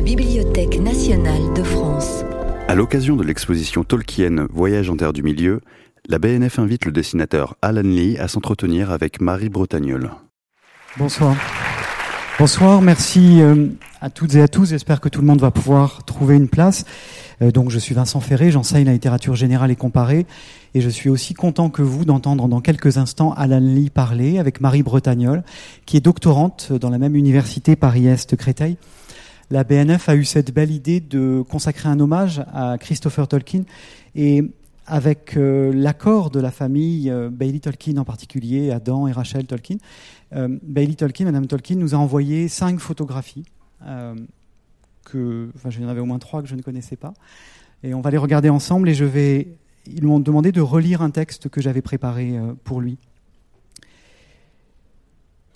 la Bibliothèque nationale de France. À l'occasion de l'exposition Tolkien Voyage en terre du milieu, la BNF invite le dessinateur Alan Lee à s'entretenir avec Marie Bretagnol. Bonsoir. Bonsoir, merci euh, à toutes et à tous. J'espère que tout le monde va pouvoir trouver une place. Euh, donc, je suis Vincent Ferré, j'enseigne la littérature générale et comparée, et je suis aussi content que vous d'entendre dans quelques instants Alan Lee parler avec Marie Bretagnol, qui est doctorante dans la même université Paris-Est Créteil. La BNF a eu cette belle idée de consacrer un hommage à Christopher Tolkien et avec euh, l'accord de la famille euh, Bailey Tolkien en particulier, Adam et Rachel Tolkien, euh, Bailey Tolkien, Madame Tolkien, nous a envoyé cinq photographies. que, enfin, j'en avais au moins trois que je ne connaissais pas. Et on va les regarder ensemble et je vais. Ils m'ont demandé de relire un texte que j'avais préparé pour lui.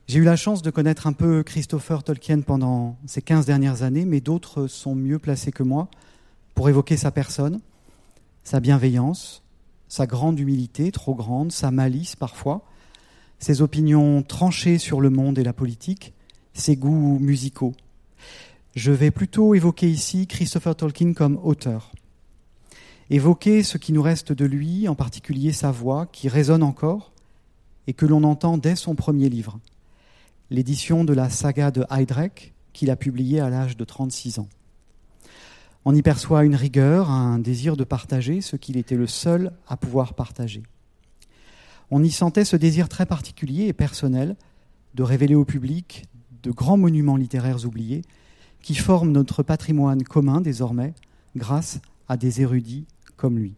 J'ai eu la chance de connaître un peu Christopher Tolkien pendant ces 15 dernières années, mais d'autres sont mieux placés que moi pour évoquer sa personne sa bienveillance, sa grande humilité, trop grande, sa malice parfois, ses opinions tranchées sur le monde et la politique, ses goûts musicaux. Je vais plutôt évoquer ici Christopher Tolkien comme auteur. Évoquer ce qui nous reste de lui, en particulier sa voix, qui résonne encore et que l'on entend dès son premier livre, l'édition de la saga de Heidrek qu'il a publiée à l'âge de 36 ans. On y perçoit une rigueur, un désir de partager ce qu'il était le seul à pouvoir partager. On y sentait ce désir très particulier et personnel de révéler au public de grands monuments littéraires oubliés qui forment notre patrimoine commun désormais grâce à des érudits comme lui.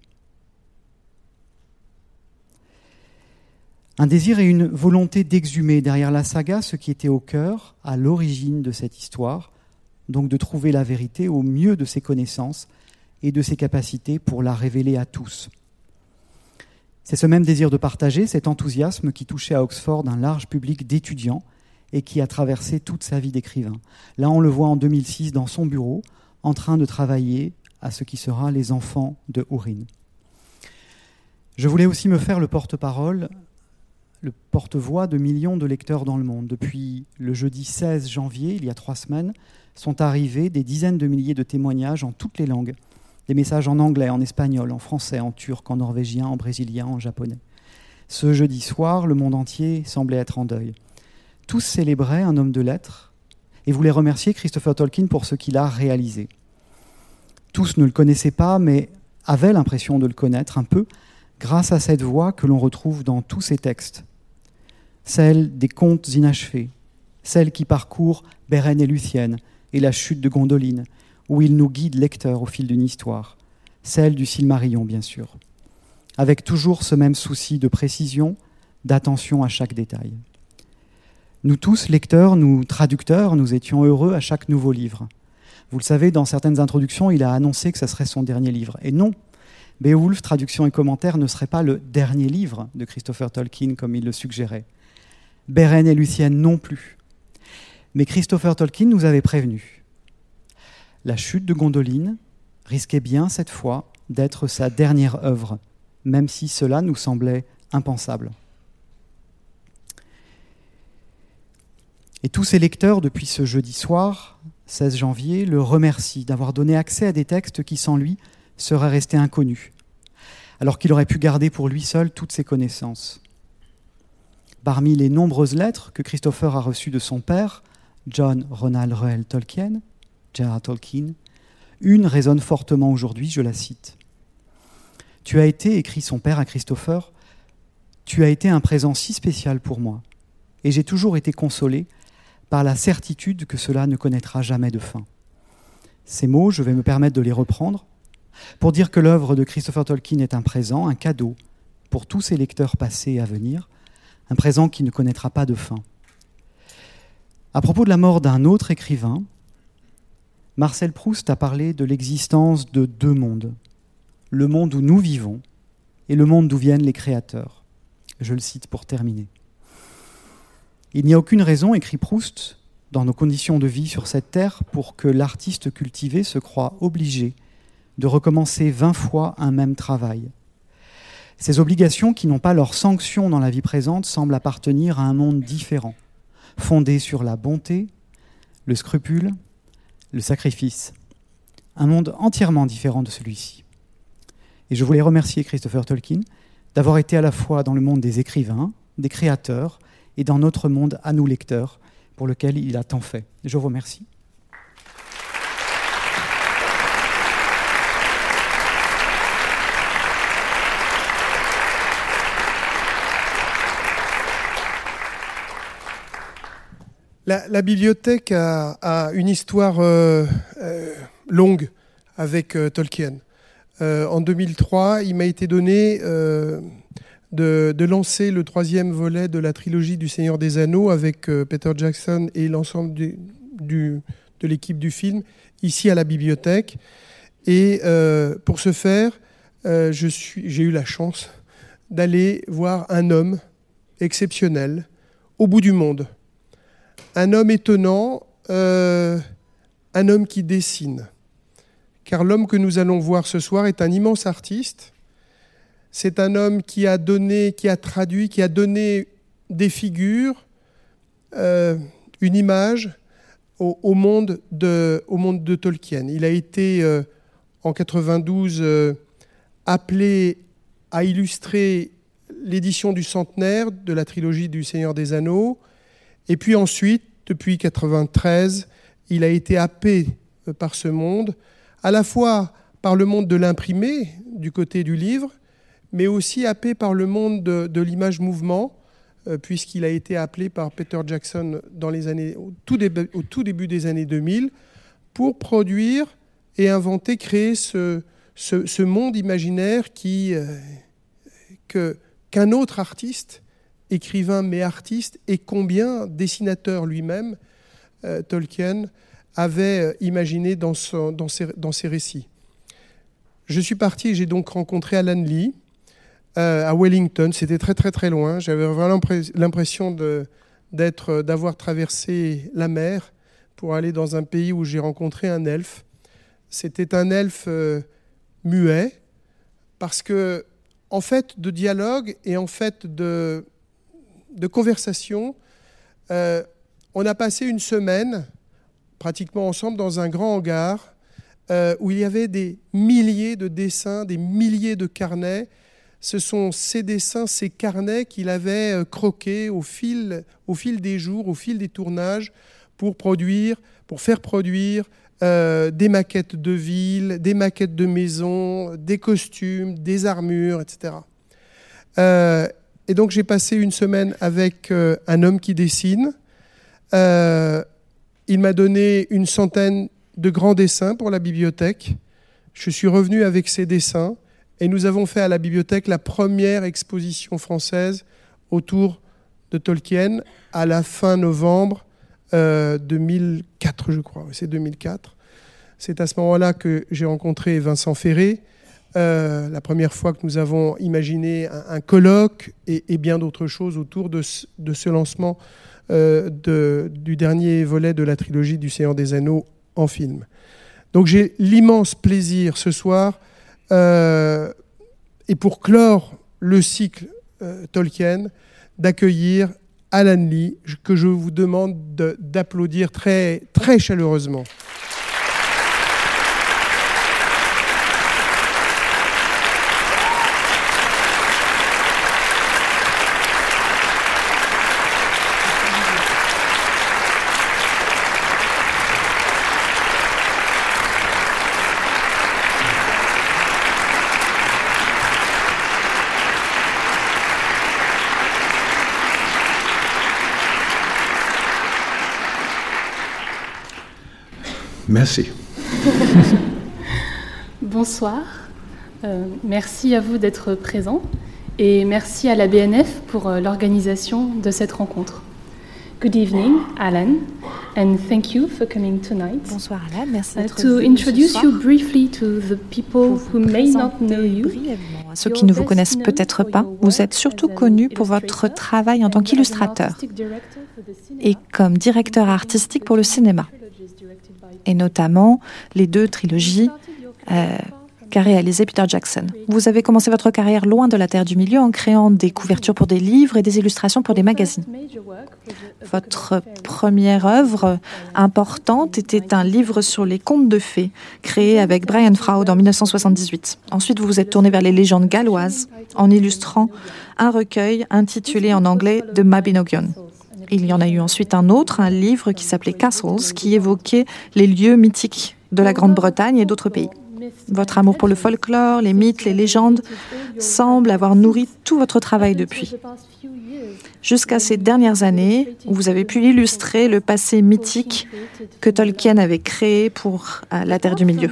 Un désir et une volonté d'exhumer derrière la saga ce qui était au cœur, à l'origine de cette histoire, donc de trouver la vérité au mieux de ses connaissances et de ses capacités pour la révéler à tous. C'est ce même désir de partager, cet enthousiasme qui touchait à Oxford un large public d'étudiants et qui a traversé toute sa vie d'écrivain. Là, on le voit en 2006 dans son bureau, en train de travailler à ce qui sera les enfants de Ourin. Je voulais aussi me faire le porte-parole, le porte-voix de millions de lecteurs dans le monde. Depuis le jeudi 16 janvier, il y a trois semaines, sont arrivés des dizaines de milliers de témoignages en toutes les langues. Des messages en anglais, en espagnol, en français, en turc, en norvégien, en brésilien, en japonais. Ce jeudi soir, le monde entier semblait être en deuil. Tous célébraient un homme de lettres et voulaient remercier Christopher Tolkien pour ce qu'il a réalisé. Tous ne le connaissaient pas, mais avaient l'impression de le connaître un peu grâce à cette voix que l'on retrouve dans tous ses textes. Celle des contes inachevés, celle qui parcourt Bérène et Lucienne, et la chute de Gondoline, où il nous guide lecteur au fil d'une histoire, celle du Silmarillion bien sûr, avec toujours ce même souci de précision, d'attention à chaque détail. Nous tous, lecteurs, nous traducteurs, nous étions heureux à chaque nouveau livre. Vous le savez, dans certaines introductions, il a annoncé que ce serait son dernier livre. Et non, Beowulf, traduction et commentaire, ne serait pas le dernier livre de Christopher Tolkien comme il le suggérait. Beren et Lucienne non plus. Mais Christopher Tolkien nous avait prévenu. La chute de Gondoline risquait bien cette fois d'être sa dernière œuvre, même si cela nous semblait impensable. Et tous ses lecteurs, depuis ce jeudi soir, 16 janvier, le remercient d'avoir donné accès à des textes qui, sans lui, seraient restés inconnus, alors qu'il aurait pu garder pour lui seul toutes ses connaissances. Parmi les nombreuses lettres que Christopher a reçues de son père, John Ronald Reuel Tolkien, J.R. Tolkien, une résonne fortement aujourd'hui, je la cite. Tu as été, écrit son père à Christopher, tu as été un présent si spécial pour moi, et j'ai toujours été consolé par la certitude que cela ne connaîtra jamais de fin. Ces mots, je vais me permettre de les reprendre pour dire que l'œuvre de Christopher Tolkien est un présent, un cadeau pour tous ses lecteurs passés et à venir, un présent qui ne connaîtra pas de fin. À propos de la mort d'un autre écrivain, Marcel Proust a parlé de l'existence de deux mondes. Le monde où nous vivons et le monde d'où viennent les créateurs. Je le cite pour terminer. Il n'y a aucune raison, écrit Proust, dans nos conditions de vie sur cette terre, pour que l'artiste cultivé se croie obligé de recommencer vingt fois un même travail. Ces obligations qui n'ont pas leur sanction dans la vie présente semblent appartenir à un monde différent fondée sur la bonté, le scrupule, le sacrifice, un monde entièrement différent de celui-ci. Et je voulais remercier Christopher Tolkien d'avoir été à la fois dans le monde des écrivains, des créateurs, et dans notre monde à nous lecteurs, pour lequel il a tant fait. Je vous remercie. La, bibliothèque a, une histoire euh, euh, longue avec euh, Tolkien. en 2003, il m'a été donné de, lancer le troisième volet de la trilogie du Seigneur des Anneaux avec Peter Jackson et l'ensemble de l'équipe du film ici à la bibliothèque. Et pour ce faire, j'ai eu la chance d'aller voir un homme exceptionnel au bout du monde un homme étonnant, euh, un homme qui dessine. Car l'homme que nous allons voir ce soir est un immense artiste. C'est un homme qui a donné, qui a traduit, qui a donné des figures, euh, une image au, monde de, Tolkien. Il a été euh, en 92 appelé à illustrer l'édition du centenaire de la trilogie du Seigneur des Anneaux. Et puis ensuite, depuis 1993, il a été happé euh, par ce monde, à la fois par le monde de l'imprimé, du côté du livre, mais aussi happé par le monde de, l'image mouvement, euh, puisqu'il a été appelé par Peter Jackson dans les années, au, tout début, des années 2000 pour produire et inventer, créer ce, monde imaginaire qui, euh, qu'un autre artiste écrivain mais artiste, et combien dessinateur lui-même, euh, Tolkien, avait euh, imaginé dans, ses, récits. Je suis parti, j'ai donc rencontré Alan Lee euh, à Wellington, c'était très très très loin, j'avais vraiment l'impression d'avoir traversé la mer pour aller dans un pays où j'ai rencontré un elfe. C'était un elfe muet, parce que en fait de dialogue et en fait de, de conversation. Euh, on a passé une semaine pratiquement ensemble dans un grand hangar euh, où il y avait des milliers de dessins, des milliers de carnets. Ce sont ces dessins, ces carnets qu'il avait euh, croqués au fil, des jours, au fil des tournages, pour produire, pour faire produire des maquettes de villes, des maquettes de maisons, des costumes, des armures, etc. Et donc j'ai passé une semaine avec euh, un homme qui dessine. Euh, il m'a donné une centaine de grands dessins pour la bibliothèque. Je suis revenu avec ces dessins et nous avons fait à la bibliothèque la première exposition française autour de Tolkien à la fin novembre 2004, euh, je crois. C'est 2004. C'est à ce moment-là que j'ai rencontré Vincent Ferré, euh, la première fois que nous avons imaginé un, colloque et, bien d'autres choses autour de, ce lancement euh, du dernier volet de la trilogie du Seigneur des Anneaux en film. Donc j'ai l'immense plaisir ce soir, euh, et pour clore le cycle Tolkien, d'accueillir Alan Lee, que je vous demande d'applaudir très, très chaleureusement. Merci. Bonsoir. Euh, merci à vous d'être présent et merci à la BNF pour euh, l'organisation de cette rencontre. Good evening, Alan, and thank you for coming tonight. Bonsoir Alan, merci uh, d'être To introduce you briefly to the people who may not know you. Ceux qui ne vous connaissent peut-être pas, vous êtes surtout connu pour votre travail en tant qu'illustrateur et comme directeur artistique pour le cinéma et notamment les deux trilogies euh, qu'a réalisé Peter Jackson. Vous avez commencé votre carrière loin de la Terre du Milieu en créant des couvertures pour des livres et des illustrations pour des magazines. Votre première œuvre importante était un livre sur les contes de fées, créé avec Brian Froud en 1978. Ensuite, vous vous êtes tourné vers les légendes galloises en illustrant un recueil intitulé en anglais The Mabinogion. Il y en a eu ensuite un autre, un livre qui s'appelait Castles, qui évoquait les lieux mythiques de la Grande-Bretagne et d'autres pays. Votre amour pour le folklore, les mythes, les légendes semble avoir nourri tout votre travail depuis. Jusqu'à ces dernières années, vous avez pu illustrer le passé mythique que Tolkien avait créé pour euh, la Terre du Milieu.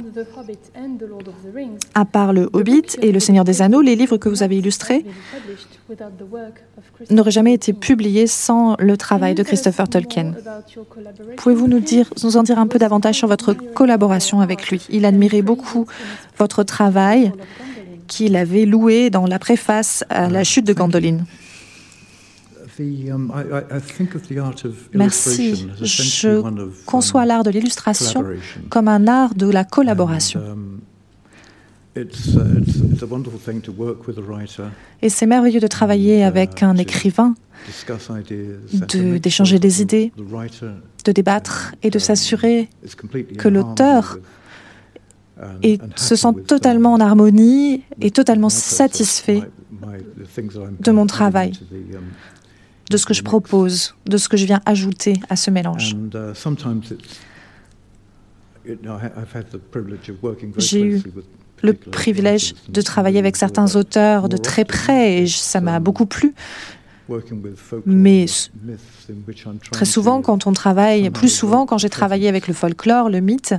À part le Hobbit et le Seigneur des Anneaux, les livres que vous avez illustrés n'auraient jamais été publiés sans le travail de Christopher Tolkien? Pouvez-vous nous, dire, nous en dire un peu davantage sur votre collaboration avec lui? Il admirait beaucoup votre travail qu'il avait loué dans la préface à la chute de Gandolin. Merci. Je conçois l'art de l'illustration comme un art de la collaboration. Et c'est merveilleux de travailler avec un écrivain, d'échanger des idées, de débattre et de s'assurer que l'auteur se sent totalement en harmonie et totalement satisfait de mon travail, de ce que je propose, de ce que je viens ajouter à ce mélange. J'ai eu le privilège de travailler avec certains auteurs de très près et ça m'a beaucoup plu. Mais très souvent, quand on travaille, plus souvent quand j'ai travaillé avec le folklore, le mythe,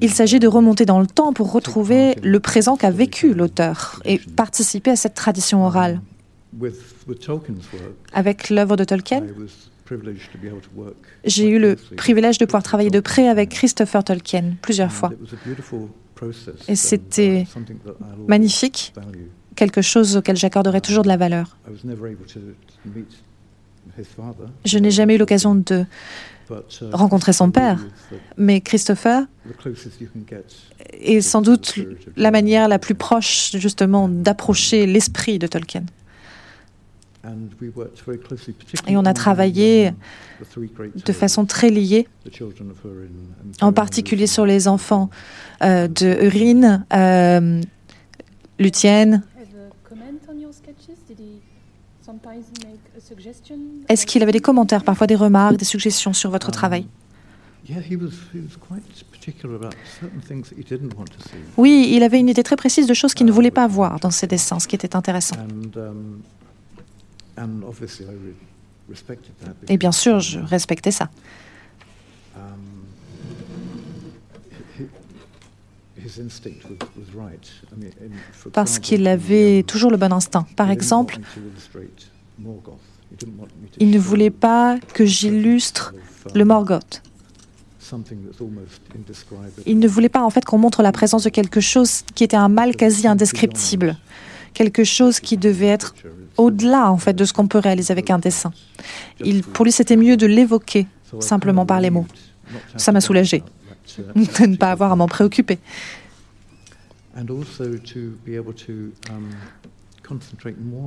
il s'agit de remonter dans le temps pour retrouver le présent qu'a vécu l'auteur et participer à cette tradition orale. Avec l'œuvre de Tolkien, j'ai eu le privilège de pouvoir travailler de près avec Christopher Tolkien plusieurs fois. Et c'était magnifique, quelque chose auquel j'accorderai toujours de la valeur. Je n'ai jamais eu l'occasion de rencontrer son père, mais Christopher est sans doute la manière la plus proche justement d'approcher l'esprit de Tolkien. Et on a travaillé de façon très liée, en particulier sur les enfants euh, de Urine, euh, Lucienne. Est-ce qu'il avait des commentaires, parfois des remarques, des suggestions sur votre travail? Oui, il avait une idée très précise de choses qu'il ne voulait pas voir dans ses dessins, ce qui était intéressant. Et bien sûr, je respectais ça. Parce qu'il avait toujours le bon instinct. Par exemple, il ne voulait pas que j'illustre le Morgoth. Il ne voulait pas en fait qu'on montre la présence de quelque chose qui était un mal quasi indescriptible, quelque chose qui devait être au-delà en fait de ce qu'on peut réaliser avec un dessin. Il, pour lui, c'était mieux de l'évoquer simplement par les mots. Ça m'a soulagé de ne pas avoir à m'en préoccuper.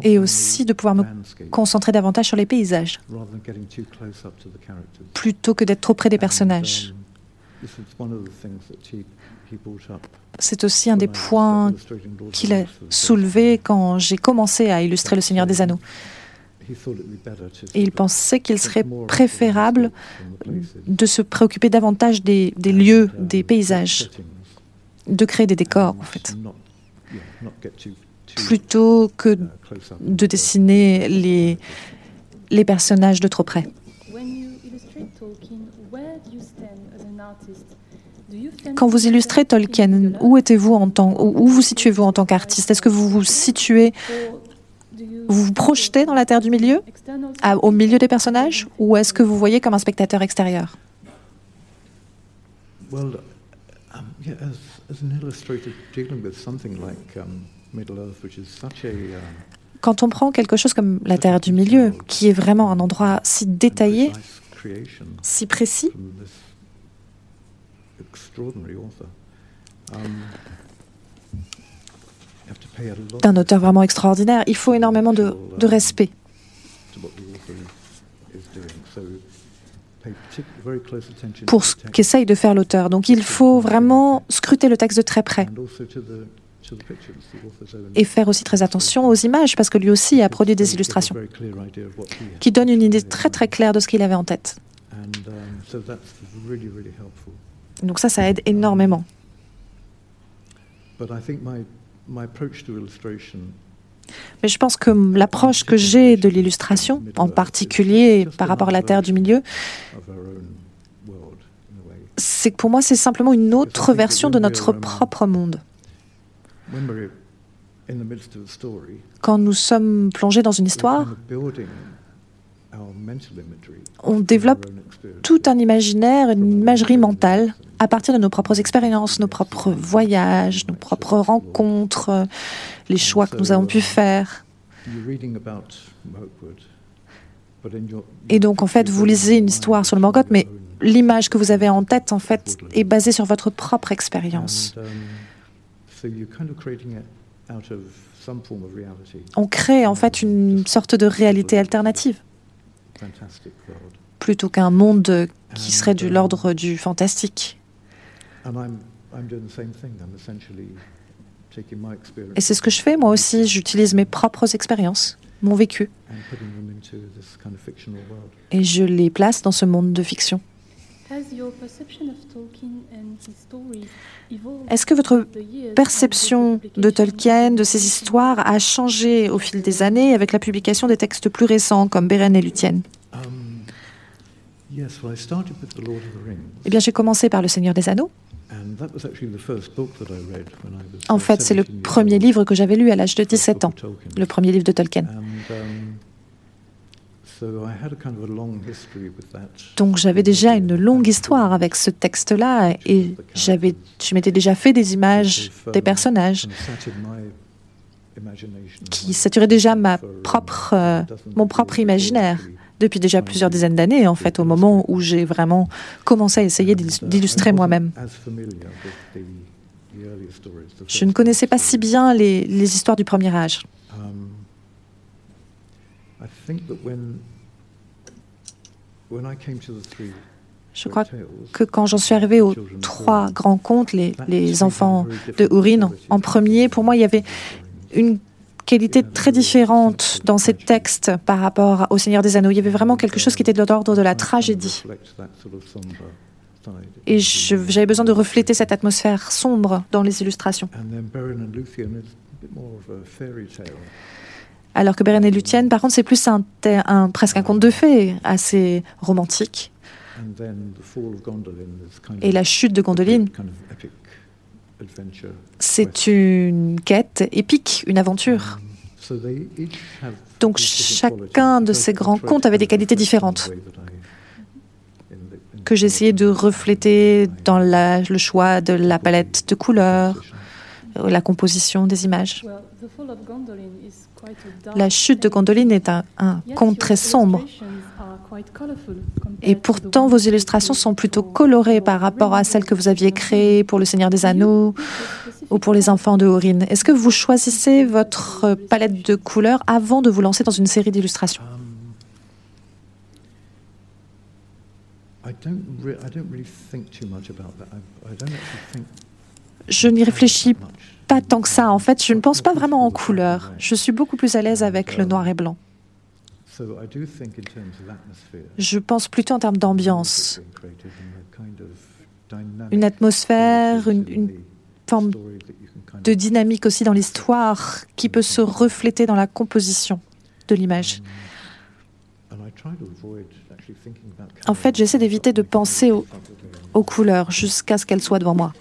Et aussi de pouvoir me concentrer davantage sur les paysages, plutôt que d'être trop près des personnages. C'est aussi un des points qu'il a soulevé quand j'ai commencé à illustrer Le Seigneur des Anneaux. Et il pensait qu'il serait préférable de se préoccuper davantage des, lieux, des paysages, de créer des décors, en fait, plutôt que de dessiner les, les personnages de trop près. Quand vous illustrez Tolkien, où êtes-vous en tant, où vous situez-vous en tant qu'artiste? Est-ce que vous vous situez, vous vous projetez dans la Terre du Milieu, au milieu des personnages, ou est-ce que vous voyez comme un spectateur extérieur? Quand on prend quelque chose comme la Terre du Milieu, qui est vraiment un endroit si détaillé, si précis, d'un auteur vraiment extraordinaire. Il faut énormément de, de respect. pour ce qu'essaye de faire l'auteur. Donc il faut vraiment scruter le texte de très près. Et faire aussi très attention aux images parce que lui aussi a produit des illustrations. qui donnent une idée très très claire de ce qu'il avait en tête. Donc ça, ça aide énormément. Mais je pense que l'approche que j'ai de l'illustration, en particulier par rapport à la Terre du Milieu, c'est que pour moi, c'est simplement une autre version de notre propre monde. Quand nous sommes plongés dans une histoire, on développe tout un imaginaire, une imagerie mentale à partir de nos propres expériences, nos propres voyages, nos propres rencontres, les choix que nous avons pu faire. Et donc, en fait, vous lisez une histoire sur le Morgoth, mais l'image que vous avez en tête, en fait, est basée sur votre propre expérience. On crée en fait une sorte de réalité alternative plutôt qu'un monde qui serait de l'ordre du fantastique. Et c'est ce que je fais moi aussi, j'utilise mes propres expériences, mon vécu, et je les place dans ce monde de fiction. Est-ce que votre perception de Tolkien, de ses histoires, a changé au fil des années avec la publication des textes plus récents comme Beren et Luthien Eh bien, j'ai commencé par Le Seigneur des Anneaux. En fait, c'est le premier livre que j'avais lu à l'âge de 17 ans, le premier livre de Tolkien. Donc j'avais déjà une longue histoire avec ce texte-là et j'avais, je m'étais déjà fait des images des personnages qui saturaient déjà ma propre, euh, mon propre imaginaire depuis déjà plusieurs dizaines d'années, en fait, au moment où j'ai vraiment commencé à essayer d'illustrer moi-même. Je ne connaissais pas si bien les, les histoires du premier âge. Je crois que quand j'en suis arrivé aux trois grands contes, les, les enfants de Urine en premier, pour moi, il y avait une qualité très différente dans ces textes par rapport au Seigneur des Anneaux. Il y avait vraiment quelque chose qui était de l'ordre de la tragédie. Et j'avais besoin de refléter cette atmosphère sombre dans les illustrations. Alors que Beren et Luthien, par contre, c'est plus un, un, presque un conte de fées, assez romantique. Et la chute de Gondoline, c'est une quête épique, une aventure. Donc chacun de ces grands contes avait des qualités différentes que j'essayais de refléter dans la, le choix de la palette de couleurs, la composition des images. La chute de Gondoline est un, un conte très sombre. Et pourtant, vos illustrations sont plutôt colorées par rapport à celles que vous aviez créées pour Le Seigneur des Anneaux ou pour les enfants de Aurine. Est-ce que vous choisissez votre palette de couleurs avant de vous lancer dans une série d'illustrations? Je n'y réfléchis pas tant que ça. En fait, je ne pense pas vraiment en couleurs. Je suis beaucoup plus à l'aise avec le noir et blanc. Je pense plutôt en termes d'ambiance. Une atmosphère, une, une forme de dynamique aussi dans l'histoire qui peut se refléter dans la composition de l'image. En fait, j'essaie d'éviter de penser aux, aux couleurs jusqu'à ce qu'elles soient devant moi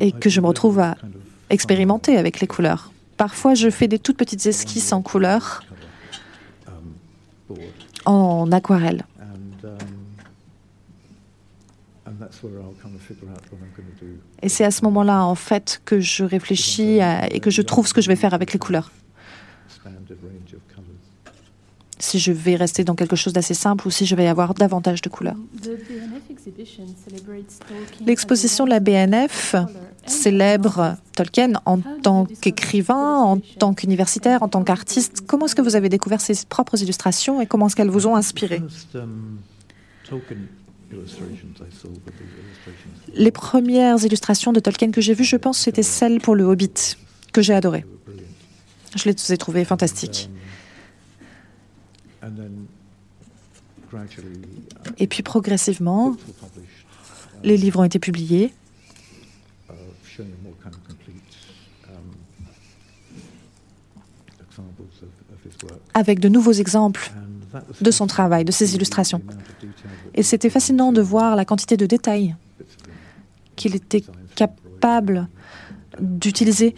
et que je me retrouve à expérimenter avec les couleurs. Parfois, je fais des toutes petites esquisses en couleurs, en aquarelle. Et c'est à ce moment-là, en fait, que je réfléchis et que je trouve ce que je vais faire avec les couleurs. Si je vais rester dans quelque chose d'assez simple ou si je vais avoir davantage de couleurs. L'exposition de la BNF célèbre Tolkien en tant qu'écrivain, en tant qu'universitaire, en tant qu'artiste? Comment est-ce que vous avez découvert ses propres illustrations et comment est-ce qu'elles vous ont inspiré? Les premières illustrations de Tolkien que j'ai vues, je pense, c'était celles pour le Hobbit, que j'ai adoré. Je les ai trouvées fantastiques. Et puis progressivement, les livres ont été publiés. avec de nouveaux exemples de son travail, de ses illustrations. Et c'était fascinant de voir la quantité de détails qu'il était capable d'utiliser,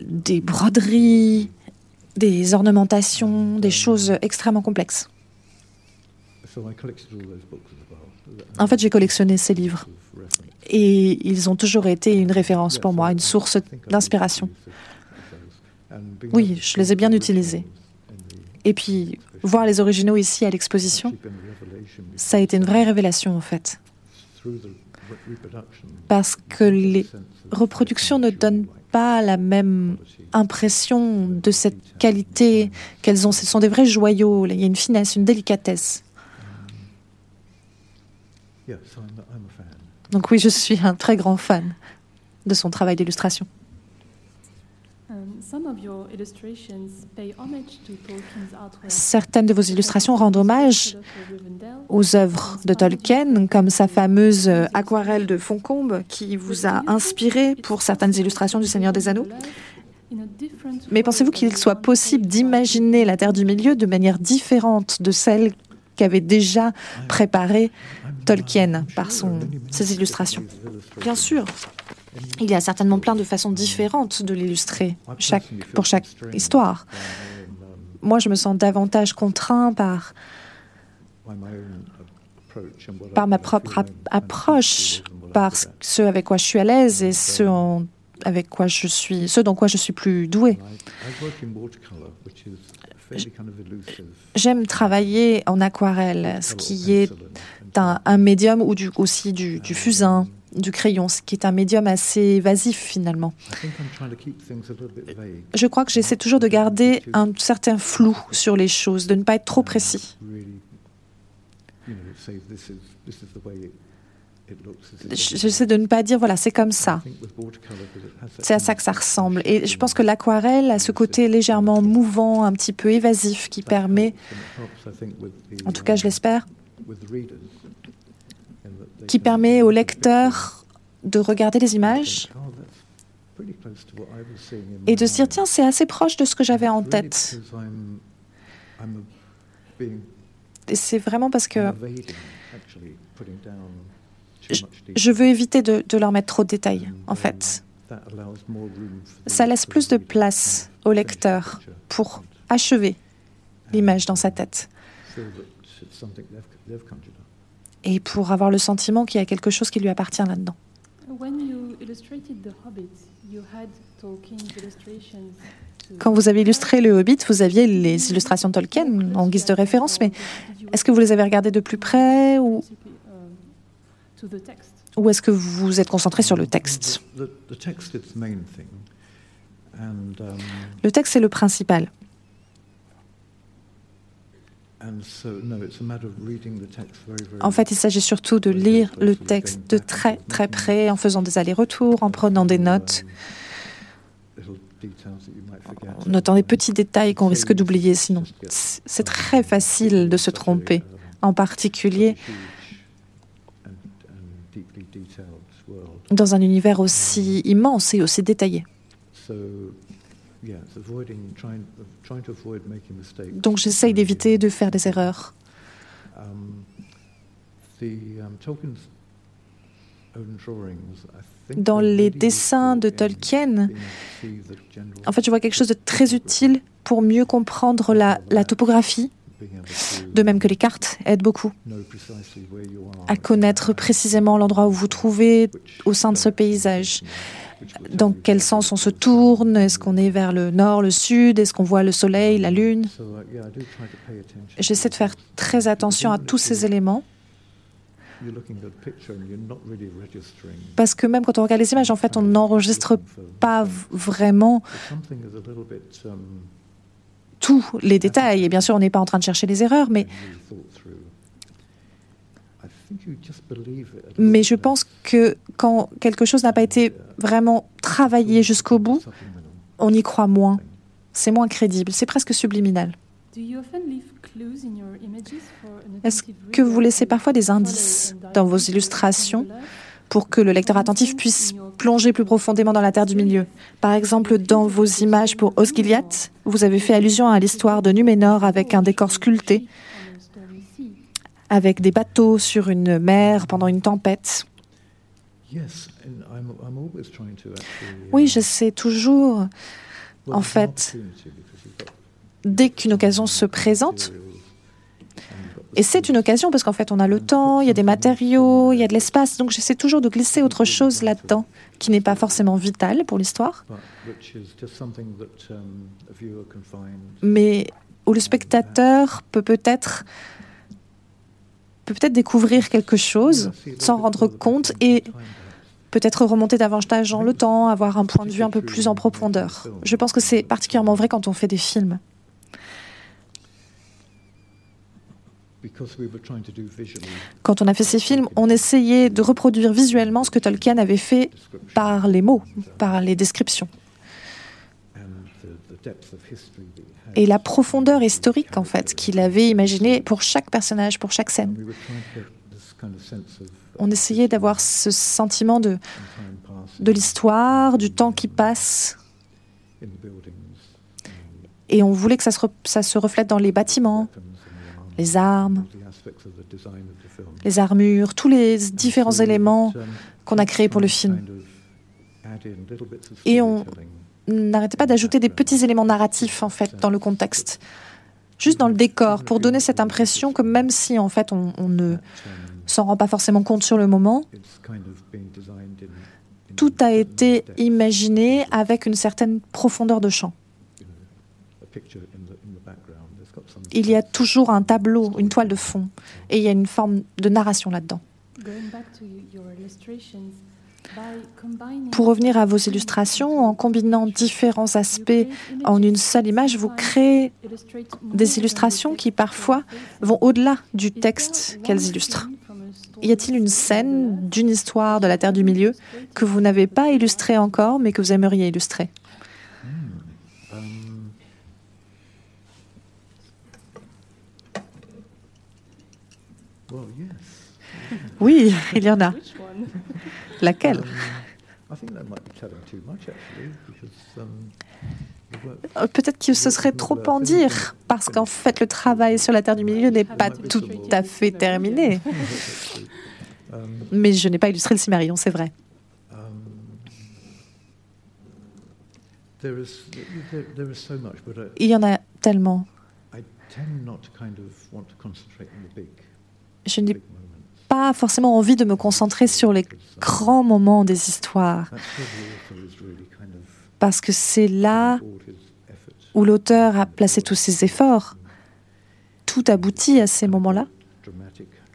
des broderies, des ornementations, des choses extrêmement complexes. En fait, j'ai collectionné ces livres et ils ont toujours été une référence pour moi, une source d'inspiration. Oui, je les ai bien utilisés. Et puis, voir les originaux ici à l'exposition, ça a été une vraie révélation en fait. Parce que les reproductions ne donnent pas la même impression de cette qualité qu'elles ont. Ce sont des vrais joyaux. Il y a une finesse, une délicatesse. Donc oui, je suis un très grand fan de son travail d'illustration. Certaines de vos illustrations rendent hommage aux œuvres de Tolkien, comme sa fameuse aquarelle de Foncombe qui vous a inspiré pour certaines illustrations du Seigneur des Anneaux. Mais pensez-vous qu'il soit possible d'imaginer la Terre du Milieu de manière différente de celle qu'avait déjà préparée Tolkien par ses illustrations? Bien sûr, il y a certainement plein de façons différentes de l'illustrer pour chaque histoire. Moi, je me sens davantage contraint par, par ma propre approche, par ce avec quoi je suis à l'aise et ce avec quoi je suis, ce dans quoi je suis plus doué. J'aime travailler en aquarelle, ce qui est un, médium ou aussi du fusain du crayon, ce qui est un médium assez évasif finalement. Je crois que j'essaie toujours de garder un certain flou sur les choses, de ne pas être trop précis. J'essaie de ne pas dire, voilà, c'est comme ça. C'est à ça que ça ressemble. Et je pense que l'aquarelle a ce côté légèrement mouvant, un petit peu évasif, qui permet, en tout cas je l'espère, qui permet au lecteur de regarder les images et de se dire, tiens, c'est assez proche de ce que j'avais en tête. Et c'est vraiment parce que je veux éviter de, leur mettre trop de détails, en fait. Ça laisse plus de place au lecteur pour achever l'image dans sa tête et pour avoir le sentiment qu'il y a quelque chose qui lui appartient là-dedans. Quand vous avez illustré le Hobbit, vous aviez les illustrations de Tolkien en guise de référence, mais est-ce que vous les avez regardées de plus près ou, ou est-ce que vous vous êtes concentré sur le texte? Le texte, c'est le principal. En fait, il s'agit surtout de lire le texte de très très près, en faisant des allers-retours, en prenant des notes, en notant des petits détails qu'on risque d'oublier sinon. C'est très facile de se tromper, en particulier dans un univers aussi immense et aussi détaillé. Donc j'essaye d'éviter de faire des erreurs. Dans les dessins de Tolkien, en fait, je vois quelque chose de très utile pour mieux comprendre la, la topographie, de même que les cartes aident beaucoup à connaître précisément l'endroit où vous vous trouvez au sein de ce paysage dans quel sens on se tourne, est-ce qu'on est vers le nord, le sud, est-ce qu'on voit le soleil, la lune? J'essaie de faire très attention à tous ces éléments. Parce que même quand on regarde les images, en fait, on n'enregistre pas vraiment tous les détails. Et bien sûr, on n'est pas en train de chercher les erreurs, mais mais je pense que quand quelque chose n'a pas été vraiment travaillé jusqu'au bout, on y croit moins. C'est moins crédible, c'est presque subliminal. Est-ce que vous laissez parfois des indices dans vos illustrations pour que le lecteur attentif puisse plonger plus profondément dans la terre du milieu? Par exemple, dans vos images pour Osgiliath, vous avez fait allusion à l'histoire de Numénor avec un décor sculpté avec des bateaux sur une mer pendant une tempête. Oui, j'essaie toujours, en fait, dès qu'une occasion se présente, et c'est une occasion parce qu'en fait, on a le temps, il y a des matériaux, il y a de l'espace, donc j'essaie toujours de glisser autre chose là-dedans qui n'est pas forcément vital pour l'histoire, mais où le spectateur peut peut-être peut peut-être découvrir quelque chose, s'en rendre compte et peut-être remonter davantage dans le temps, avoir un point de vue un peu plus en profondeur. Je pense que c'est particulièrement vrai quand on fait des films. Quand on a fait ces films, on essayait de reproduire visuellement ce que Tolkien avait fait par les mots, par les descriptions et la profondeur historique en fait qu'il avait imaginé pour chaque personnage, pour chaque scène. On essayait d'avoir ce sentiment de, de l'histoire, du temps qui passe. Et on voulait que ça se, ça se reflète dans les bâtiments, les armes, les armures, tous les différents éléments qu'on a créés pour le film. Et on, n'arrêtez pas d'ajouter des petits éléments narratifs en fait dans le contexte, juste dans le décor, pour donner cette impression que même si en fait on, ne s'en rend pas forcément compte sur le moment, tout a été imaginé avec une certaine profondeur de champ. Il y a toujours un tableau, une toile de fond, et il y a une forme de narration là-dedans. Pour revenir à vos illustrations, en combinant différents aspects en une seule image, vous créez des illustrations qui parfois vont au-delà du texte qu'elles illustrent. Y a-t-il une scène d'une histoire de la Terre du Milieu que vous n'avez pas illustrée encore, mais que vous aimeriez illustrer? Oui, il y en a. Laquelle Peut-être que ce serait trop en dire, parce qu'en fait, le travail sur la Terre du Milieu n'est pas tout à fait terminé. Mais je n'ai pas illustré le Cimarion, c'est vrai. Il y en a tellement. Je n'ai forcément envie de me concentrer sur les grands moments des histoires. Parce que c'est là où l'auteur a placé tous ses efforts. Tout aboutit à ces moments-là.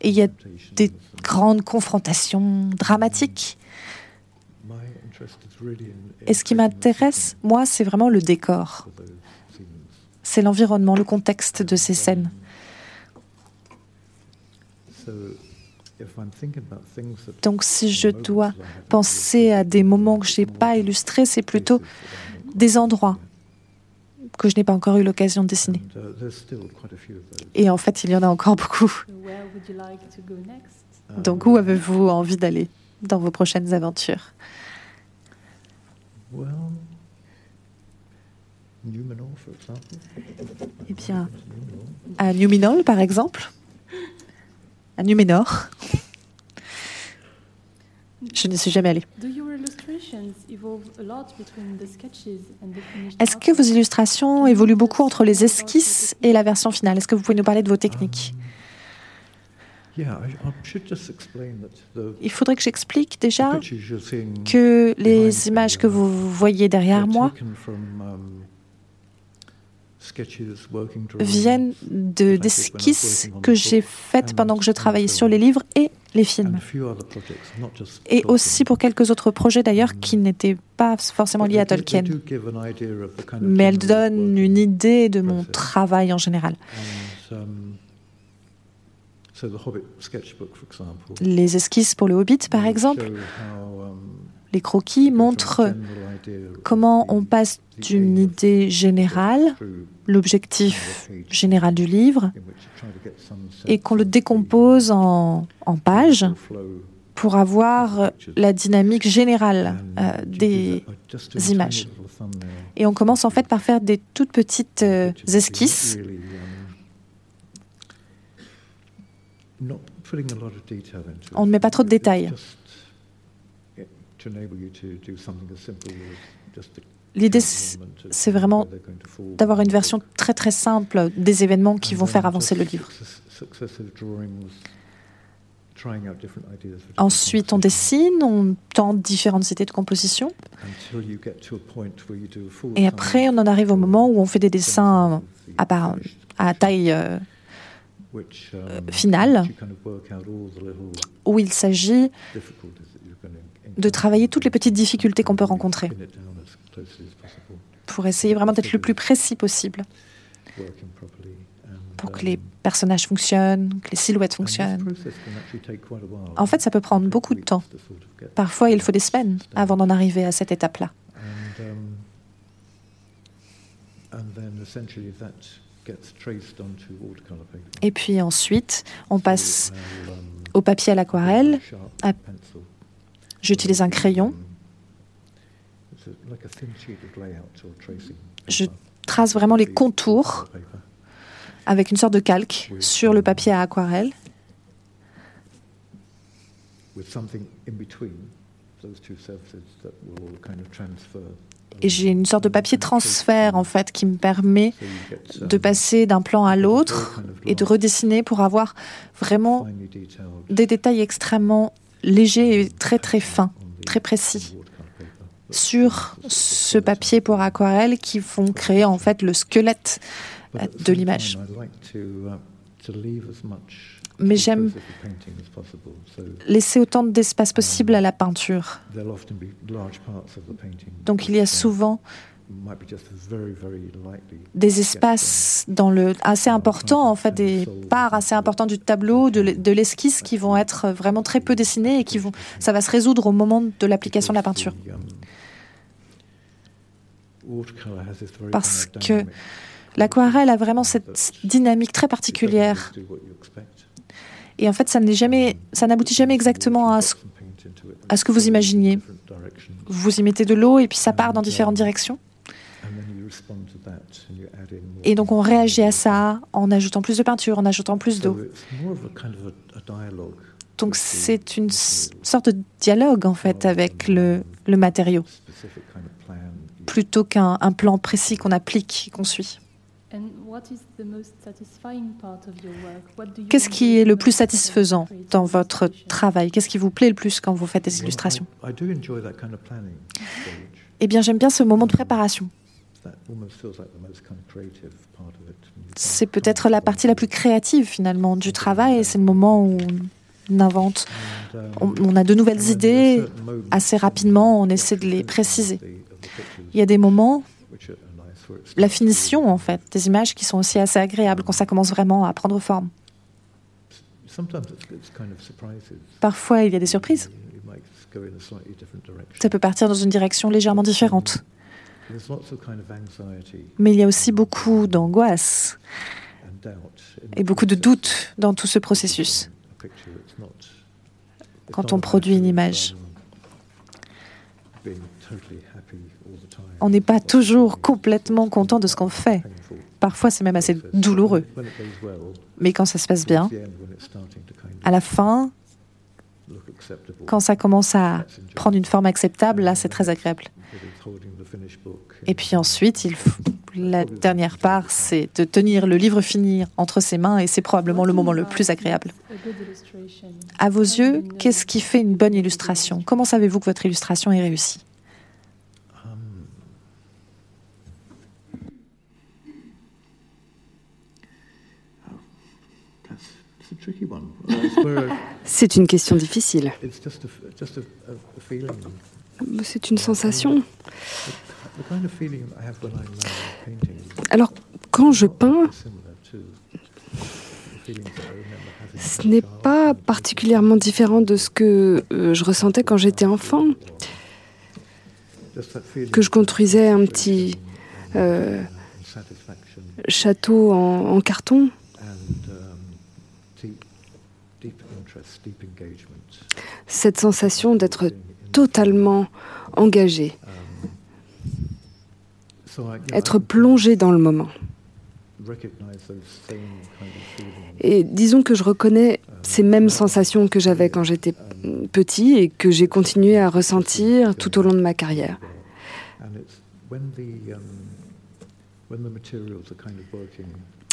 Et il y a des grandes confrontations dramatiques. Et ce qui m'intéresse, moi, c'est vraiment le décor. C'est l'environnement, le contexte de ces scènes. Donc si je dois penser à des moments que je n'ai pas illustrés, c'est plutôt des endroits que je n'ai pas encore eu l'occasion de dessiner. Et en fait, il y en a encore beaucoup. Donc où avez-vous envie d'aller dans vos prochaines aventures? Eh bien, à Numinol, par exemple à Numénor. Je ne suis jamais allée. Est-ce que vos illustrations évoluent beaucoup entre les esquisses et la version finale? Est-ce que vous pouvez nous parler de vos techniques? Il faudrait que j'explique déjà que les images que vous voyez derrière moi viennent d'esquisses que j'ai faites pendant que je travaillais sur les livres et les films. Et aussi pour quelques autres projets d'ailleurs qui n'étaient pas forcément liés à Tolkien. Mais elles donnent une idée de mon travail en général. Les esquisses pour le Hobbit, par exemple, les croquis montrent comment on passe d'une idée générale, l'objectif général du livre, et qu'on le décompose en, pages pour avoir la dynamique générale euh, des images. Et on commence en fait par faire des toutes petites euh, esquisses. On ne met pas trop de détails. L'idée, c'est vraiment d'avoir une version très très simple des événements qui vont faire avancer le livre. Ensuite, on dessine, on tente différentes idées de composition. Et après, on en arrive au moment où on fait des dessins à, à taille euh, euh, finale, où il s'agit de travailler toutes les petites difficultés qu'on peut rencontrer pour essayer vraiment d'être le plus précis possible pour que les personnages fonctionnent, que les silhouettes fonctionnent. En fait, ça peut prendre beaucoup de temps. Parfois, il faut des semaines avant d'en arriver à cette étape-là. Et puis ensuite, on passe au papier à l'aquarelle. J'utilise un crayon. Je trace vraiment les contours avec une sorte de calque sur le papier à aquarelle. Et j'ai une sorte de papier transfert en fait qui me permet de passer d'un plan à l'autre et de redessiner pour avoir vraiment des détails extrêmement légers et très très fins, très précis sur ce papier pour aquarelle qui vont créer en fait le squelette de l'image. Mais j'aime laisser autant d'espace possible à la peinture. Donc il y a souvent des espaces dans le assez importants en fait des parts assez importantes du tableau de l'esquisse qui vont être vraiment très peu dessinées et qui vont ça va se résoudre au moment de l'application de la peinture parce que l'aquarelle a vraiment cette dynamique très particulière. Et en fait, ça jamais, ça n'aboutit jamais exactement à ce, à ce que vous imaginiez. Vous y mettez de l'eau et puis ça part dans différentes directions. Et donc on réagit à ça en ajoutant plus de peinture, en ajoutant plus d'eau. Donc c'est une sorte de dialogue en fait avec le, le matériau. plutôt qu'un plan précis qu'on applique, qu'on suit. Qu'est-ce qui est le plus satisfaisant dans votre travail? Qu'est-ce qui vous plaît le plus quand vous faites des illustrations? Eh bien, j'aime bien ce moment de préparation. C'est peut-être la partie la plus créative finalement du travail et c'est le moment où on invente, on a de nouvelles idées assez rapidement, on essaie de les préciser. Il y a des moments, la finition en fait, des images qui sont aussi assez agréables quand ça commence vraiment à prendre forme. Parfois, il y a des surprises. Ça peut partir dans une direction légèrement différente. Mais il y a aussi beaucoup d'angoisse et beaucoup de doutes dans tout ce processus quand on produit une image on n'est pas toujours complètement content de ce qu'on fait. Parfois, c'est même assez douloureux. Mais quand ça se passe bien, à la fin, quand ça commence à prendre une forme acceptable, là, c'est très agréable. Et puis ensuite, il La dernière part, c'est de tenir le livre fini entre ses mains et c'est probablement le moment le plus agréable. À vos yeux, qu'est-ce qui fait une bonne illustration? Comment savez-vous que votre illustration est réussie? C'est une question difficile. C'est une sensation. Alors, quand je peins, ce n'est pas particulièrement différent de ce que euh, je ressentais quand j'étais enfant, que je construisais un petit euh, château en, en carton. Cette sensation d'être totalement engagé, être plongé dans le moment. Et disons que je reconnais ces mêmes sensations que j'avais quand j'étais petit et que j'ai continué à ressentir tout au long de ma carrière.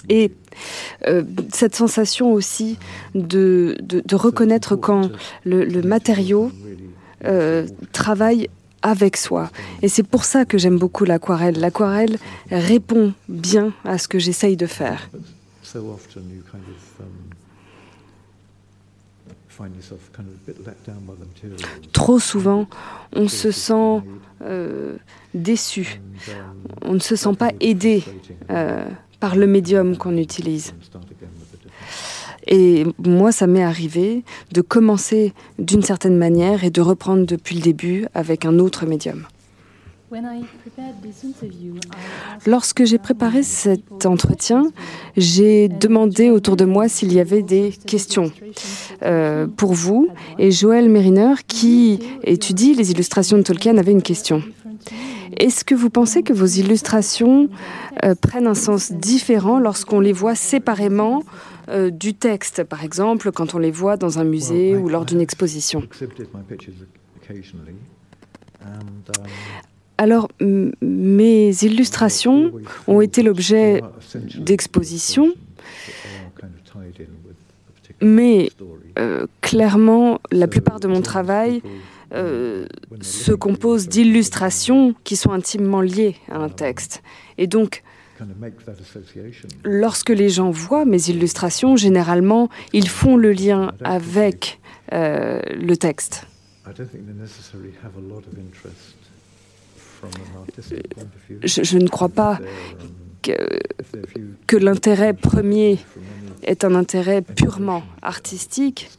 Et euh, cette sensation aussi de, reconnaître quand le matériau euh, travaille avec soi. Et c'est pour ça que j'aime beaucoup l'aquarelle. L'aquarelle répond bien à ce que j'essaye de faire. Trop souvent, on se sent euh, déçu. On ne se sent pas aidé euh, par le médium qu'on utilise. Et moi, ça m'est arrivé de commencer d'une certaine manière et de reprendre depuis le début avec un autre médium. Lorsque j'ai préparé cet entretien, j'ai demandé autour de moi s'il y avait des questions euh, pour vous. Et Joël Mériner, qui étudie les illustrations de Tolkien, avait une question. Est-ce que vous pensez que vos illustrations euh, prennent un sens différent lorsqu'on les voit séparément euh, du texte, par exemple, quand on les voit dans un musée ou lors d'une exposition. alors, mes illustrations ont été l'objet d'expositions, mais euh, clairement, la plupart de mon travail euh, se compose d'illustrations qui sont intimement liées à un texte. Et donc, Lorsque les gens voient mes illustrations, généralement, ils font le lien avec euh, le texte. Je, ne crois pas que, que l'intérêt premier est un intérêt purement artistique,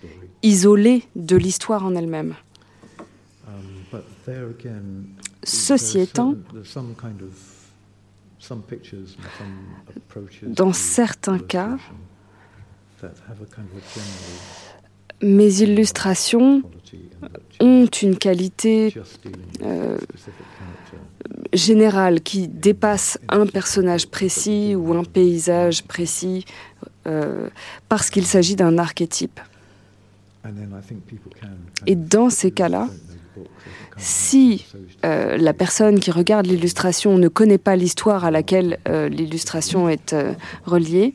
isolé de l'histoire en elle-même. Ceci étant, dans certains cas, mes illustrations ont une qualité euh, générale qui dépasse un personnage précis ou un paysage précis euh, parce qu'il s'agit d'un archétype. Et dans ces cas-là, si euh, la personne qui regarde l'illustration ne connaît pas l'histoire à laquelle euh, l'illustration est euh, reliée,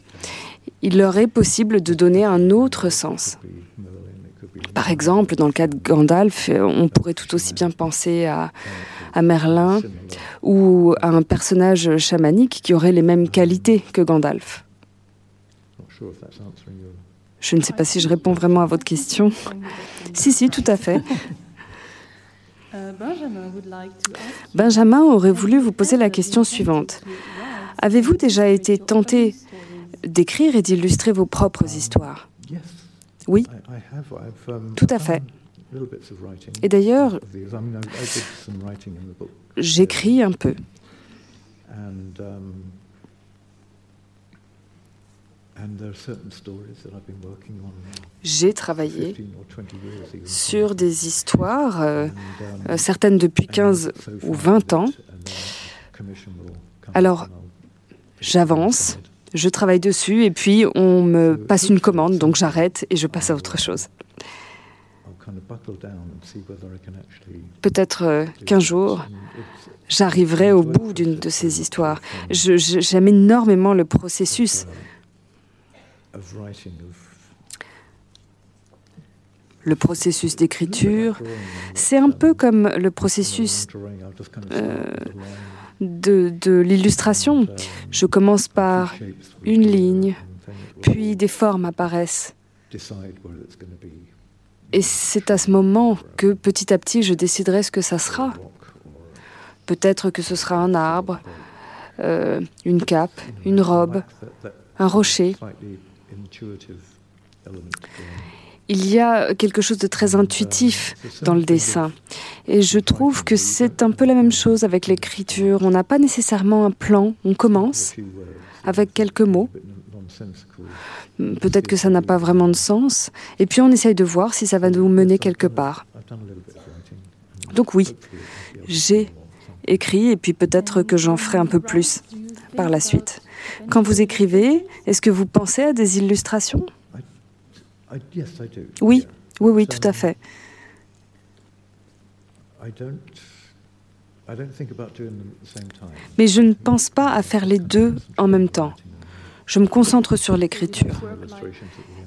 il leur est possible de donner un autre sens. Par exemple, dans le cas de Gandalf, on pourrait tout aussi bien penser à, à Merlin ou à un personnage chamanique qui aurait les mêmes qualités que Gandalf. Je ne sais pas si je réponds vraiment à votre question. Si, si, tout à fait. Benjamin aurait voulu vous poser la question suivante. Avez-vous déjà été tenté d'écrire et d'illustrer vos propres histoires? Oui, tout à fait. Et d'ailleurs, j'écris un peu. J'ai travaillé sur des histoires, euh, euh, certaines depuis 15 ou 20 ans. Alors, j'avance, je travaille dessus et puis on me passe une commande, donc j'arrête et je passe à autre chose. Peut-être euh, qu'un jour, j'arriverai au bout d'une de ces histoires. J'aime énormément le processus. Le processus d'écriture, c'est un peu comme le processus euh, de, de l'illustration. Je commence par une ligne, puis des formes apparaissent. Et c'est à ce moment que petit à petit je déciderai ce que ça sera. Peut-être que ce sera un arbre, euh, une cape, une robe, un rocher. Il y a quelque chose de très intuitif dans le dessin. Et je trouve que c'est un peu la même chose avec l'écriture. On n'a pas nécessairement un plan, on commence avec quelques mots. Peut-être que ça n'a pas vraiment de sens. Et puis on essaye de voir si ça va nous mener quelque part. Donc oui, j'ai écrit et puis peut-être que j'en ferai un peu plus par la suite. Quand vous écrivez, est-ce que vous pensez à des illustrations? Oui, oui, oui, tout à fait. Mais je ne pense pas à faire les deux en même temps. Je me concentre sur l'écriture.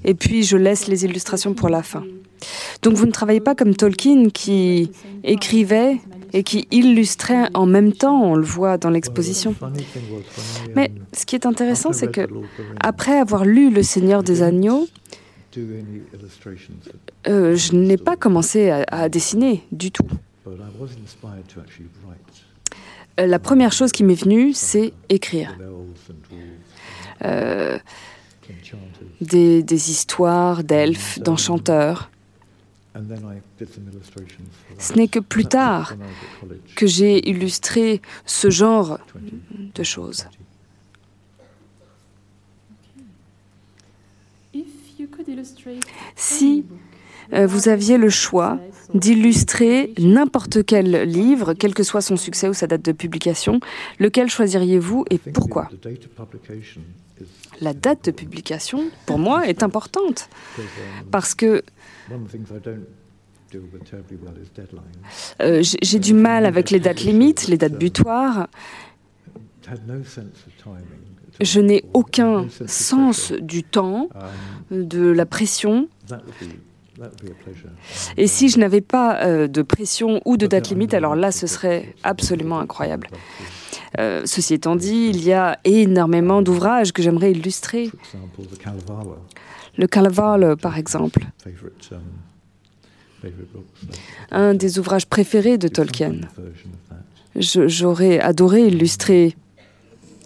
Et puis je laisse les illustrations pour la fin. Donc vous ne travaillez pas comme Tolkien qui écrivait et qui illustrait en même temps, on le voit dans l'exposition. Mais ce qui est intéressant, c'est que après avoir lu Le Seigneur des Agneaux, euh, je n'ai pas commencé à, dessiner du tout. Euh, la première chose qui m'est venue, c'est écrire. Euh, des, des, histoires d'elfes, d'enchanteurs. Ce n'est que plus tard que j'ai illustré ce genre de choses. Si euh, vous aviez le choix d'illustrer n'importe quel livre, quel que soit son succès ou sa date de publication, lequel choisiriez-vous et pourquoi? La date de publication, pour moi, est importante parce que euh, j'ai du mal avec les dates limites, les dates butoirs. Je n'ai aucun sens du temps, de la pression. Et si je n'avais pas euh, de pression ou de date limite, alors là, ce serait absolument incroyable. Euh, ceci étant dit, il y a énormément d'ouvrages que j'aimerais illustrer. Le Calaval, par exemple. Un des ouvrages préférés de Tolkien. J'aurais adoré illustrer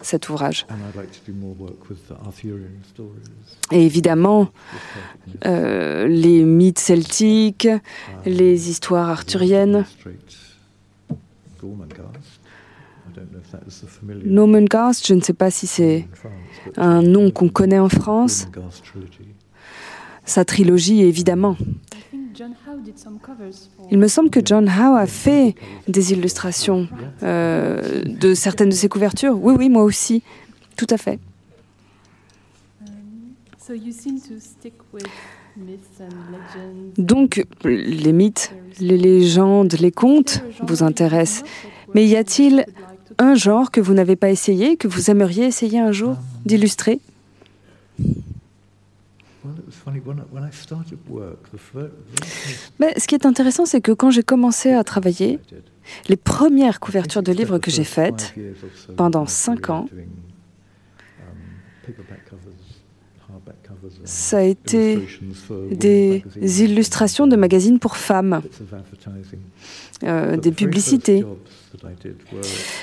cet ouvrage. Et évidemment, euh, les mythes celtiques, les histoires arthuriennes. Nomengast, je ne sais pas si c'est un nom qu'on connaît en France. Sa trilogie, évidemment. Il me semble que John Howe a fait des illustrations euh, de certaines de ses couvertures. Oui, oui, moi aussi. Tout à fait. Donc, les mythes, les légendes, les contes vous intéressent. Mais y a-t-il un genre que vous n'avez pas essayé, que vous aimeriez essayer un jour d'illustrer? Mais ce qui est intéressant, c'est que quand j'ai commencé à travailler, les premières couvertures de livres que j'ai faites pendant cinq ans, ça a été des illustrations de magazines pour femmes, euh, des publicités.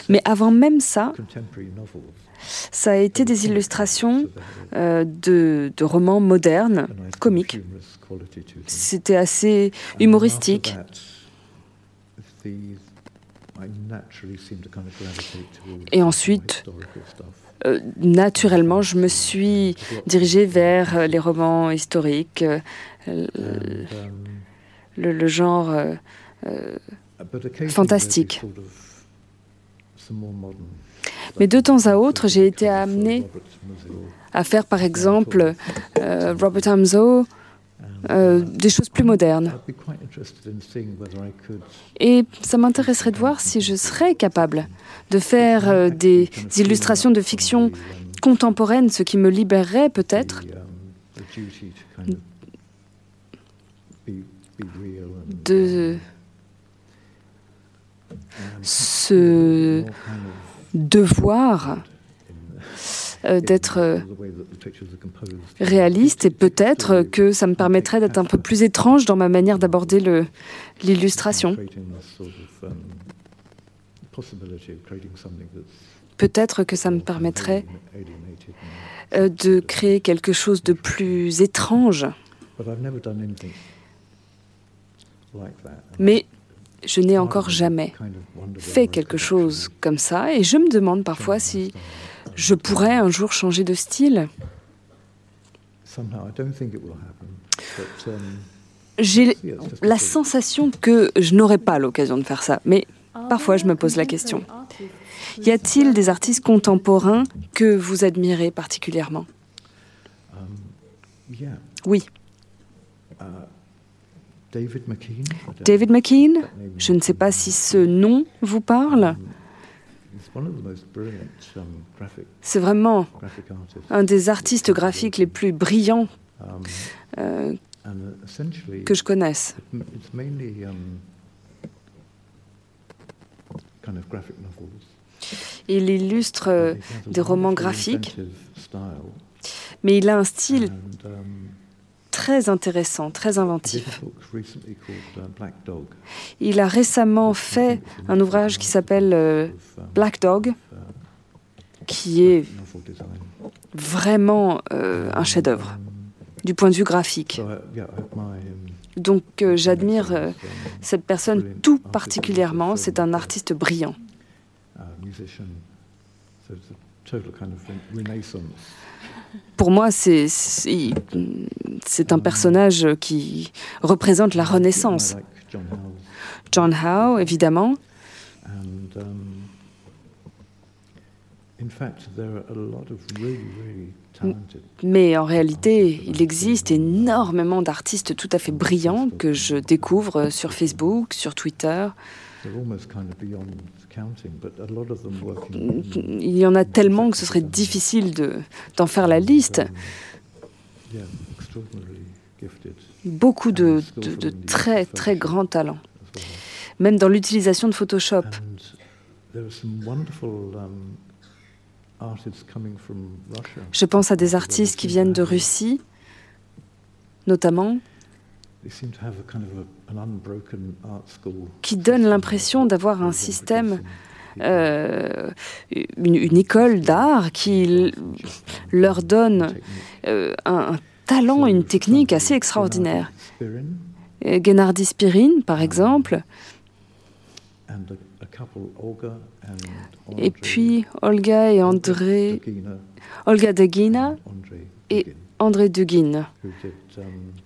Mais avant même ça, ça a été des illustrations euh, de, romans modernes, comiques. C'était assez humoristique. Et ensuite, euh, naturellement, je me suis dirigée vers les romans historiques, euh, le, genre fantastique. Mais de temps à autre, j'ai été amenée à faire par exemple euh, Robert Amzo euh, des choses plus modernes. Et ça m'intéresserait de voir si je serais capable de faire euh, des illustrations de fiction contemporaine, ce qui me libérerait peut-être de ce devoir euh, d'être euh, réaliste et peut-être que ça me permettrait d'être un peu plus étrange dans ma manière d'aborder l'illustration. Peut-être que ça me permettrait euh, de créer quelque chose de plus étrange. Mais je n'ai encore jamais fait quelque chose comme ça et je me demande parfois si je pourrais un jour changer de style. J'ai la sensation que je n'aurai pas l'occasion de faire ça, mais parfois je me pose la question. Y a-t-il des artistes contemporains que vous admirez particulièrement? Oui. David McKean, je ne sais pas si ce nom vous parle. C'est vraiment un des artistes graphiques les plus brillants euh, que je connaisse. Il illustre euh, des romans graphiques, mais il a un style très intéressant, très inventif. Il a récemment fait un ouvrage qui s'appelle euh, Black Dog, qui est vraiment euh, un chef-d'œuvre du point de vue graphique. Donc euh, j'admire cette personne tout particulièrement. C'est un artiste brillant. Pour moi, c'est c'est un personnage qui représente la Renaissance. John Howe, évidemment. Mais en réalité, il existe énormément d'artistes tout à fait brillants que je découvre sur Facebook, sur Twitter. Il y en a tellement que ce serait difficile d'en faire la liste. Beaucoup de, très très grands talents, même dans l'utilisation de Photoshop. Je pense à des artistes qui viennent de Russie, notamment, qui donnent l'impression d'avoir un système, euh, une, école d'art qui leur donne euh, un, talent, une technique assez extraordinaire. Gennady Spirin, par exemple, et puis Olga et André, Olga Degina et André Dugin,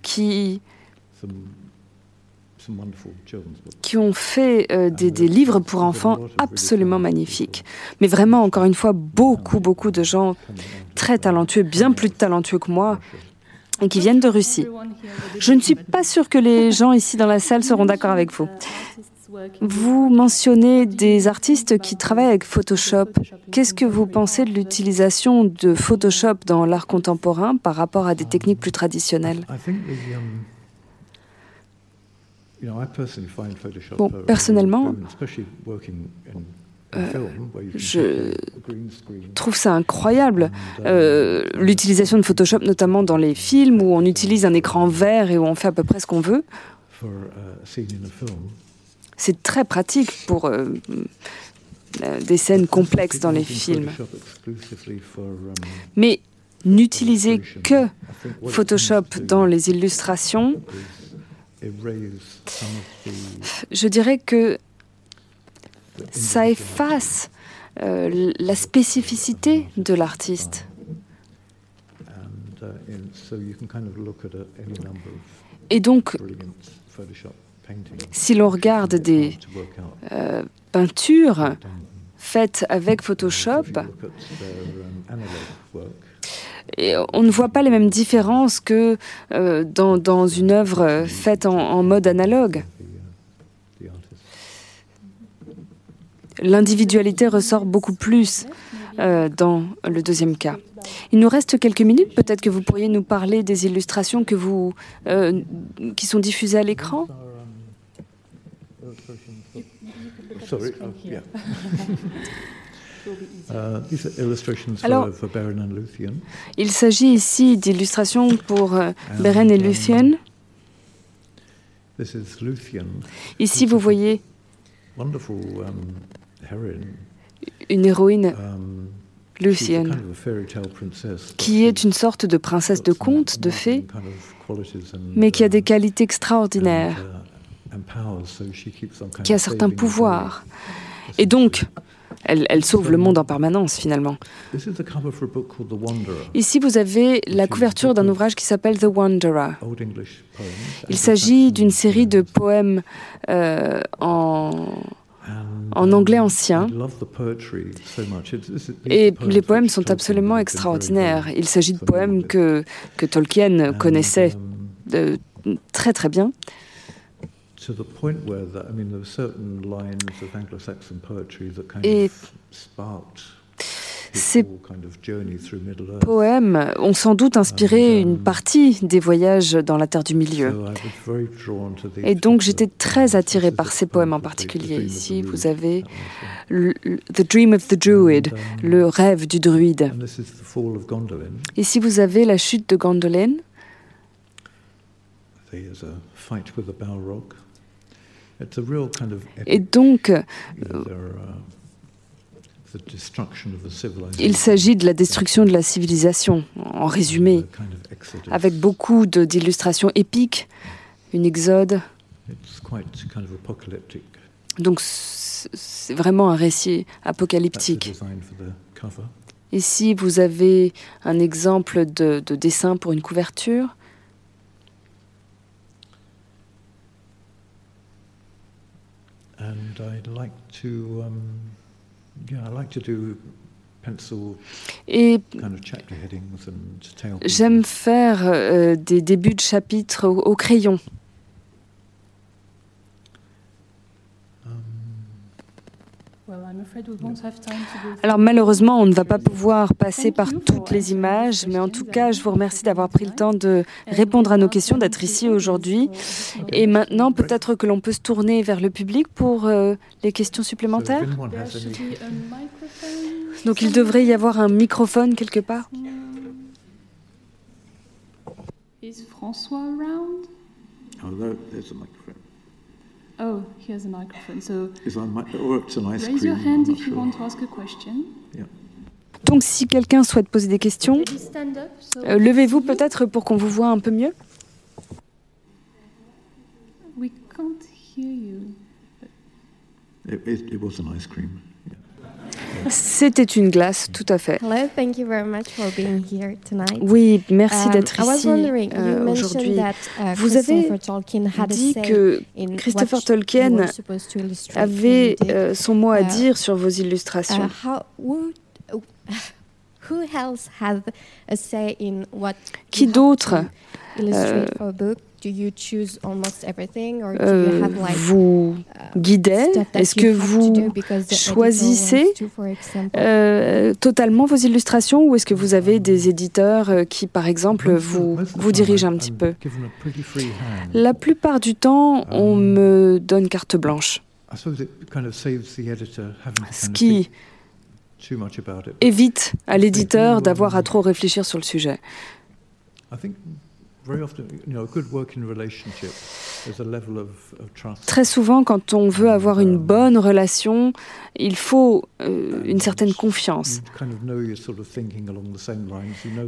qui qui ont fait euh, des, des, livres pour enfants absolument magnifiques. Mais vraiment, encore une fois, beaucoup, beaucoup de gens très talentueux, bien plus talentueux que moi, et qui viennent de Russie. Je ne suis pas sûre que les gens ici dans la salle seront d'accord avec vous. Vous mentionnez des artistes qui travaillent avec Photoshop. Qu'est-ce que vous pensez de l'utilisation de Photoshop dans l'art contemporain par rapport à des techniques plus traditionnelles Bon, personnellement, euh, je trouve ça incroyable, euh, l'utilisation de Photoshop, notamment dans les films où on utilise un écran vert et où on fait à peu près ce qu'on veut. C'est très pratique pour euh, des scènes complexes dans les films. Mais n'utiliser que Photoshop dans les illustrations, je dirais que ça efface euh, la spécificité de l'artiste. Et donc, si l'on regarde des euh, peintures faites avec Photoshop, on ne voit pas les mêmes différences que euh, dans, une œuvre faite en, mode analogue. L'individualité ressort beaucoup plus euh, dans le deuxième cas. Il nous reste quelques minutes. Peut-être que vous pourriez nous parler des illustrations que vous, qui sont diffusées à l'écran. Alors, il s'agit ici d'illustrations pour euh, Beren et Luthien. Ici, vous voyez une héroïne, Lucienne, qui est une sorte de princesse de conte, de fée, mais qui a des qualités extraordinaires, qui a certains pouvoirs. Et donc, elle, elle, sauve le monde en permanence, finalement. Ici, vous avez la couverture d'un ouvrage qui s'appelle The Wanderer. Il s'agit d'une série de poèmes euh, en en anglais ancien. Et les poèmes sont absolument extraordinaires. Il s'agit de poèmes que, que Tolkien connaissait de, très très bien. Et ces poèmes ont sans doute inspiré une partie des voyages dans la Terre du Milieu. Et donc j'étais très attirée par ces poèmes en particulier. Ici, vous avez The Dream of the Druid, le rêve du druide. Ici, vous avez la chute de Gondolin. Et donc, il s'agit de la destruction de la civilisation, en résumé, avec beaucoup d'illustrations épiques, une exode. Donc c'est vraiment un récit apocalyptique. Ici, vous avez un exemple de, de dessin pour une couverture. And I'd like to um, et j'aime faire euh, des débuts de chapitres au, au crayon. Alors malheureusement, on ne va pas pouvoir passer par toutes les images, mais en tout cas, je vous remercie d'avoir pris le temps de répondre à nos questions, d'être ici aujourd'hui. Et maintenant, peut-être que l'on peut se tourner vers le public pour euh, les questions supplémentaires. Donc il devrait y avoir un microphone quelque part. Is François around? Oh, there's a microphone. Oh, here's a microphone. So Is that mi- or it's an ice raise cream? your hand if not you sure. want to ask a question. Yeah. Donc si quelqu'un souhaite poser des questions. So euh, levez-vous peut-être pour qu'on vous voit un peu mieux. we can't hear you. It, it, it was an ice cream. C'était une glace, tout à fait. Hello, thank you very much for being here tonight. Oui, merci Um, d'être was ici euh, aujourd'hui. uh, Vous avez dit que Christopher Tolkien avait euh, son mot à Uh, dire sur vos Uh, illustrations. how would, who else had a say in what Qui d'autre euh, for a book? Do you choose almost everything, or do euh, you have like vous that Est-ce que vous choisissez euh, totalement vos illustrations ou est-ce que vous avez des éditeurs euh, qui, par exemple, vous, vous dirigent un petit peu? hand. La plupart du temps, on me donne carte blanche, I suppose it kind of saves the editor having to ce qui think too much about it. évite à l'éditeur d'avoir à trop réfléchir sur le sujet. I think very often, you know, a good working relationship is a level of, of trust. Très souvent, quand on veut avoir une bonne relation, il faut euh, une certaine confiance.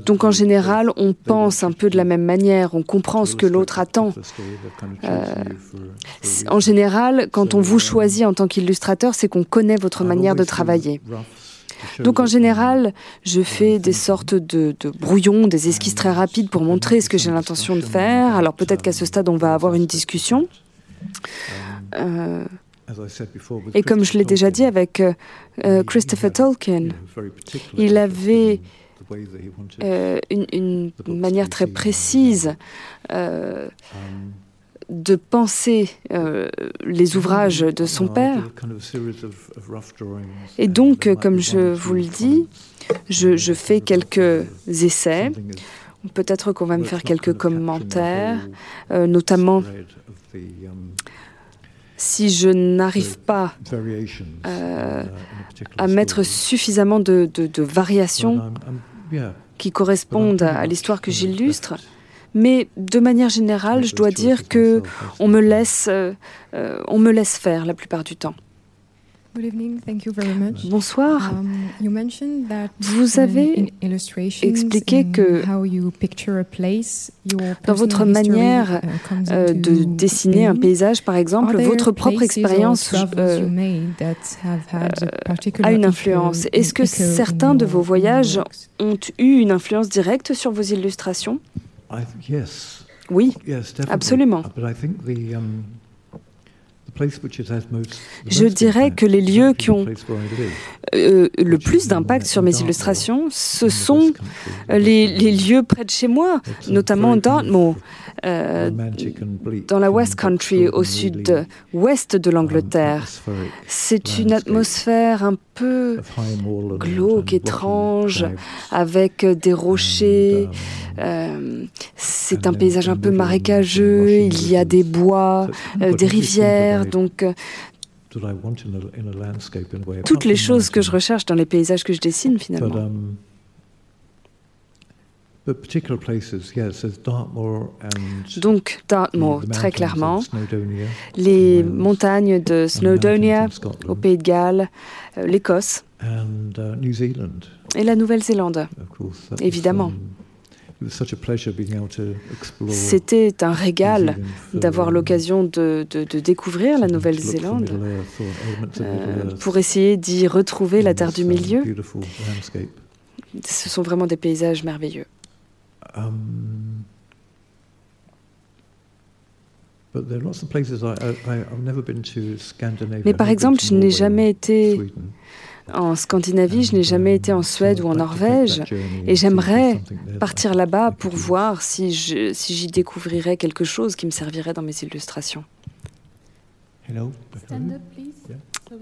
Donc en général, on pense un peu de la même manière, on comprend ce que l'autre attend. Euh. En général, quand on vous um, choisit en tant qu'illustrateur, c'est qu'on connaît votre manière de travailler. Donc en um, général, je fais des sortes de, de brouillons, des esquisses très rapides pour montrer ce que j'ai l'intention de faire. Alors peut-être qu'à ce stade, on va avoir une discussion. Euh, um, as I said before, with et comme je l'ai Christopher déjà dit Tolkien, avec euh, he- euh, he Christopher Tolkien, il avait euh, une, une manière très précise euh, de penser euh, les ouvrages de son père. Et donc, comme je vous le dis, je, je fais quelques essais. Peut-être qu'on va me faire quelques commentaires, euh, notamment si je n'arrive pas euh, à mettre suffisamment de, de, de variations qui correspondent à, à l'histoire que j'illustre. Mais de manière générale, je dois dire que on me laisse, euh, euh, on me laisse faire la plupart du temps. Good evening, thank you very much. Bonsoir. Um, you mentioned that Vous avez expliqué que how you picture a place, your dans votre manière uh, euh, de dessiner un paysage, par exemple, votre propre expérience euh, a une influence? Est-ce que certains de your- vos voyages ont eu une influence directe sur vos illustrations? Oui, absolument. But I think the um, the place which it has most, the Je dirais que les lieux qui the ont euh, le plus d'impact sur mes illustrations, ce sont les, les lieux près de chez moi, notamment Dartmoor, euh, dans la West Country, au sud-ouest de um, l'Angleterre. C'est une atmosphère un peu glauque, étrange, avec des rochers. um, euh, C'est un paysage un peu marécageux, il y a des bois, euh, des rivières, donc toutes les choses que je recherche dans les paysages que je dessine finalement. um, but particular places, yes, there's Dartmoor and Donc Dartmoor, très clairement, les montagnes de Snowdonia, Scotland, au Pays de Galles, euh, l'Écosse and uh, New Zealand, et la Nouvelle-Zélande. Évidemment. um, it was such a pleasure being able to explore C'était un régal d'avoir um, l'occasion de, de- de découvrir la Nouvelle-Zélande euh, pour essayer d'y retrouver la Terre du um, Milieu. Ce sont vraiment des paysages merveilleux. Mais I've par never been exemple, je n'ai jamais été en Scandinavie, je n'ai jamais été en um, Suède ou en Norvège. Et see if there's j'aimerais something there that partir I- là-bas pour voir si je- si j'y découvrirais quelque chose qui me servirait dans mes illustrations.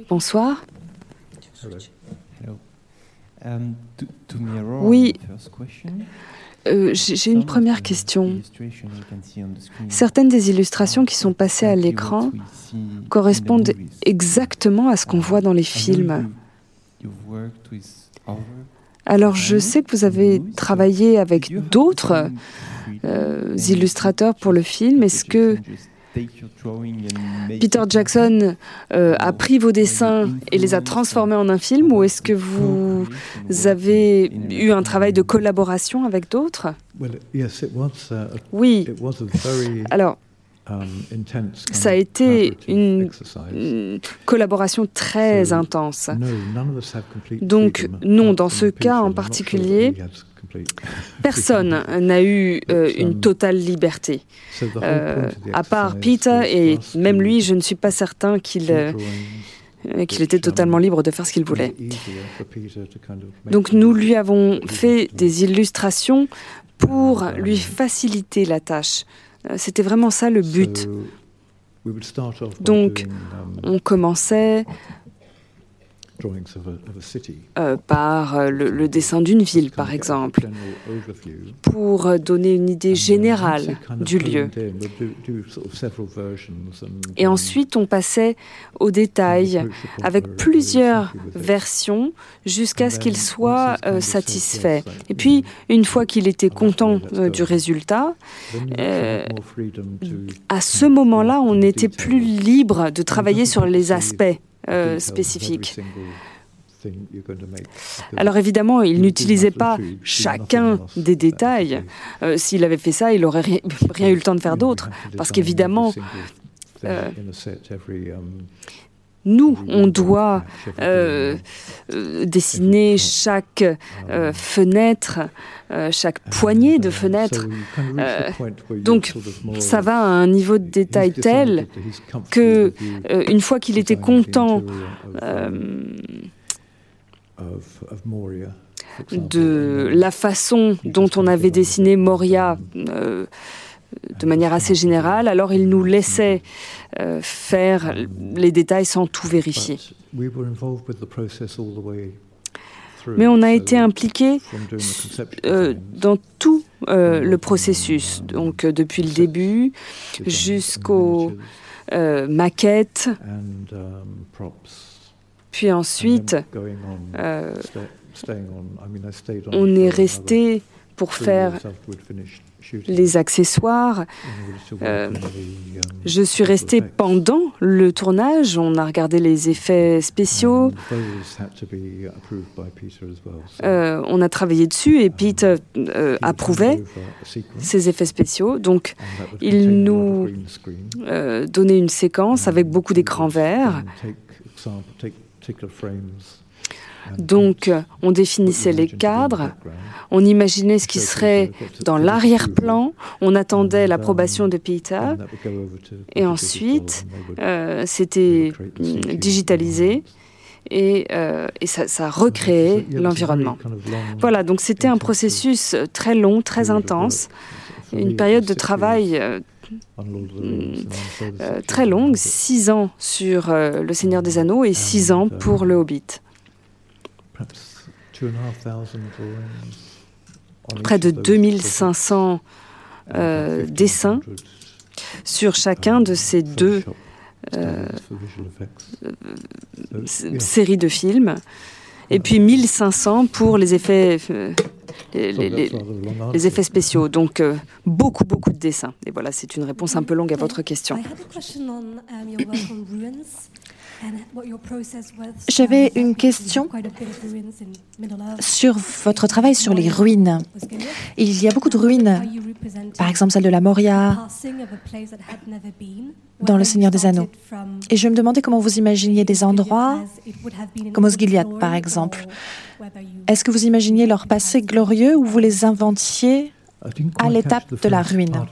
Bonsoir. Hello. Hello. Um, Oui. Euh, J'ai une première question. Certaines des illustrations qui sont passées à l'écran correspondent exactement à ce qu'on voit dans les films. Alors je sais que vous avez travaillé avec d'autres euh, illustrateurs pour le film. Est-ce que Peter Jackson euh, a pris vos dessins et les a transformés en un film ou est-ce que vous avez eu un travail de collaboration avec d'autres? Well, yes, it was. Uh, Oui. It was a very Alors, um, ça a été une, collaboration très So, intense. No, none of us have complete Donc, non, dans ce cas en particulier, Personne n'a eu euh, une totale liberté, Euh, à part Peter et même lui, je ne suis pas certain qu'il euh, qu'il était totalement libre de faire ce qu'il voulait. Donc nous lui avons fait des illustrations pour um, lui faciliter la tâche. C'était vraiment ça le but. Donc, um, On commençait drawings of a, of a city. Euh, par euh, le, le dessin d'une ville, par exemple, pour euh, donner une idée générale du lieu. Et ensuite, on passait au détail avec plusieurs versions jusqu'à ce qu'il soit euh, satisfait. Et puis, une fois qu'il était content euh, du résultat, à ce moment-là, on était plus libre de travailler sur les aspects euh, because Alors évidemment, il n'utilisait pas chacun des détails. Euh, S'il avait fait ça, il n'aurait rien, rien eu le temps de faire d'autres. Parce qu'évidemment, euh, um, Nous, on doit euh, euh, dessiner chaque euh, um, fenêtre, chaque poignée de reach the Euh, donc, Ça va à un niveau de détail tel que, euh, une fois qu'il était content um, euh, Moria. de la façon dont on avait dessiné Moria euh, de manière assez générale, alors il nous laissait euh, faire les détails sans tout vérifier. Mais on a été impliqué euh, dans tout euh, le processus, donc euh, depuis le début jusqu'aux maquettes, um, puis ensuite on, est resté pour faire les accessoires. euh, um, Je suis visual restée pendant le tournage, on a regardé les effets spéciaux, euh, on a travaillé dessus et Pete euh, euh, he would approuvait ces effets spéciaux. Donc il nous euh, donnait une séquence avec beaucoup d'écrans verts. Donc euh, on définissait les cadres, on imaginait ce qui serait dans l'arrière-plan, on attendait l'approbation de to et ensuite euh, c'était mm, digitalisé et, euh, ça, recréait l'environnement. Voilà, donc c'était un processus très long, très intense, une période de travail six très longue, six ans sur Le Seigneur des Anneaux et six ans pour Le Hobbit. Près de of those 2500 projects, and euh, dessins 1500, sur chacun de ces um, deux euh, yeah. séries de films, et puis 1500 pour les effets, euh, les, effets spéciaux. Donc euh, beaucoup, beaucoup de dessins. Et voilà, c'est une réponse un peu longue à votre question. J'avais une question sur votre travail sur les ruines. Il y a beaucoup de ruines, par exemple celle de la Moria, dans Le Seigneur des Anneaux. Et je me demandais comment vous imaginiez des endroits, comme Osgiliath par exemple. Est-ce que vous imaginiez leur passé glorieux ou vous les inventiez à l'étape de la ruine?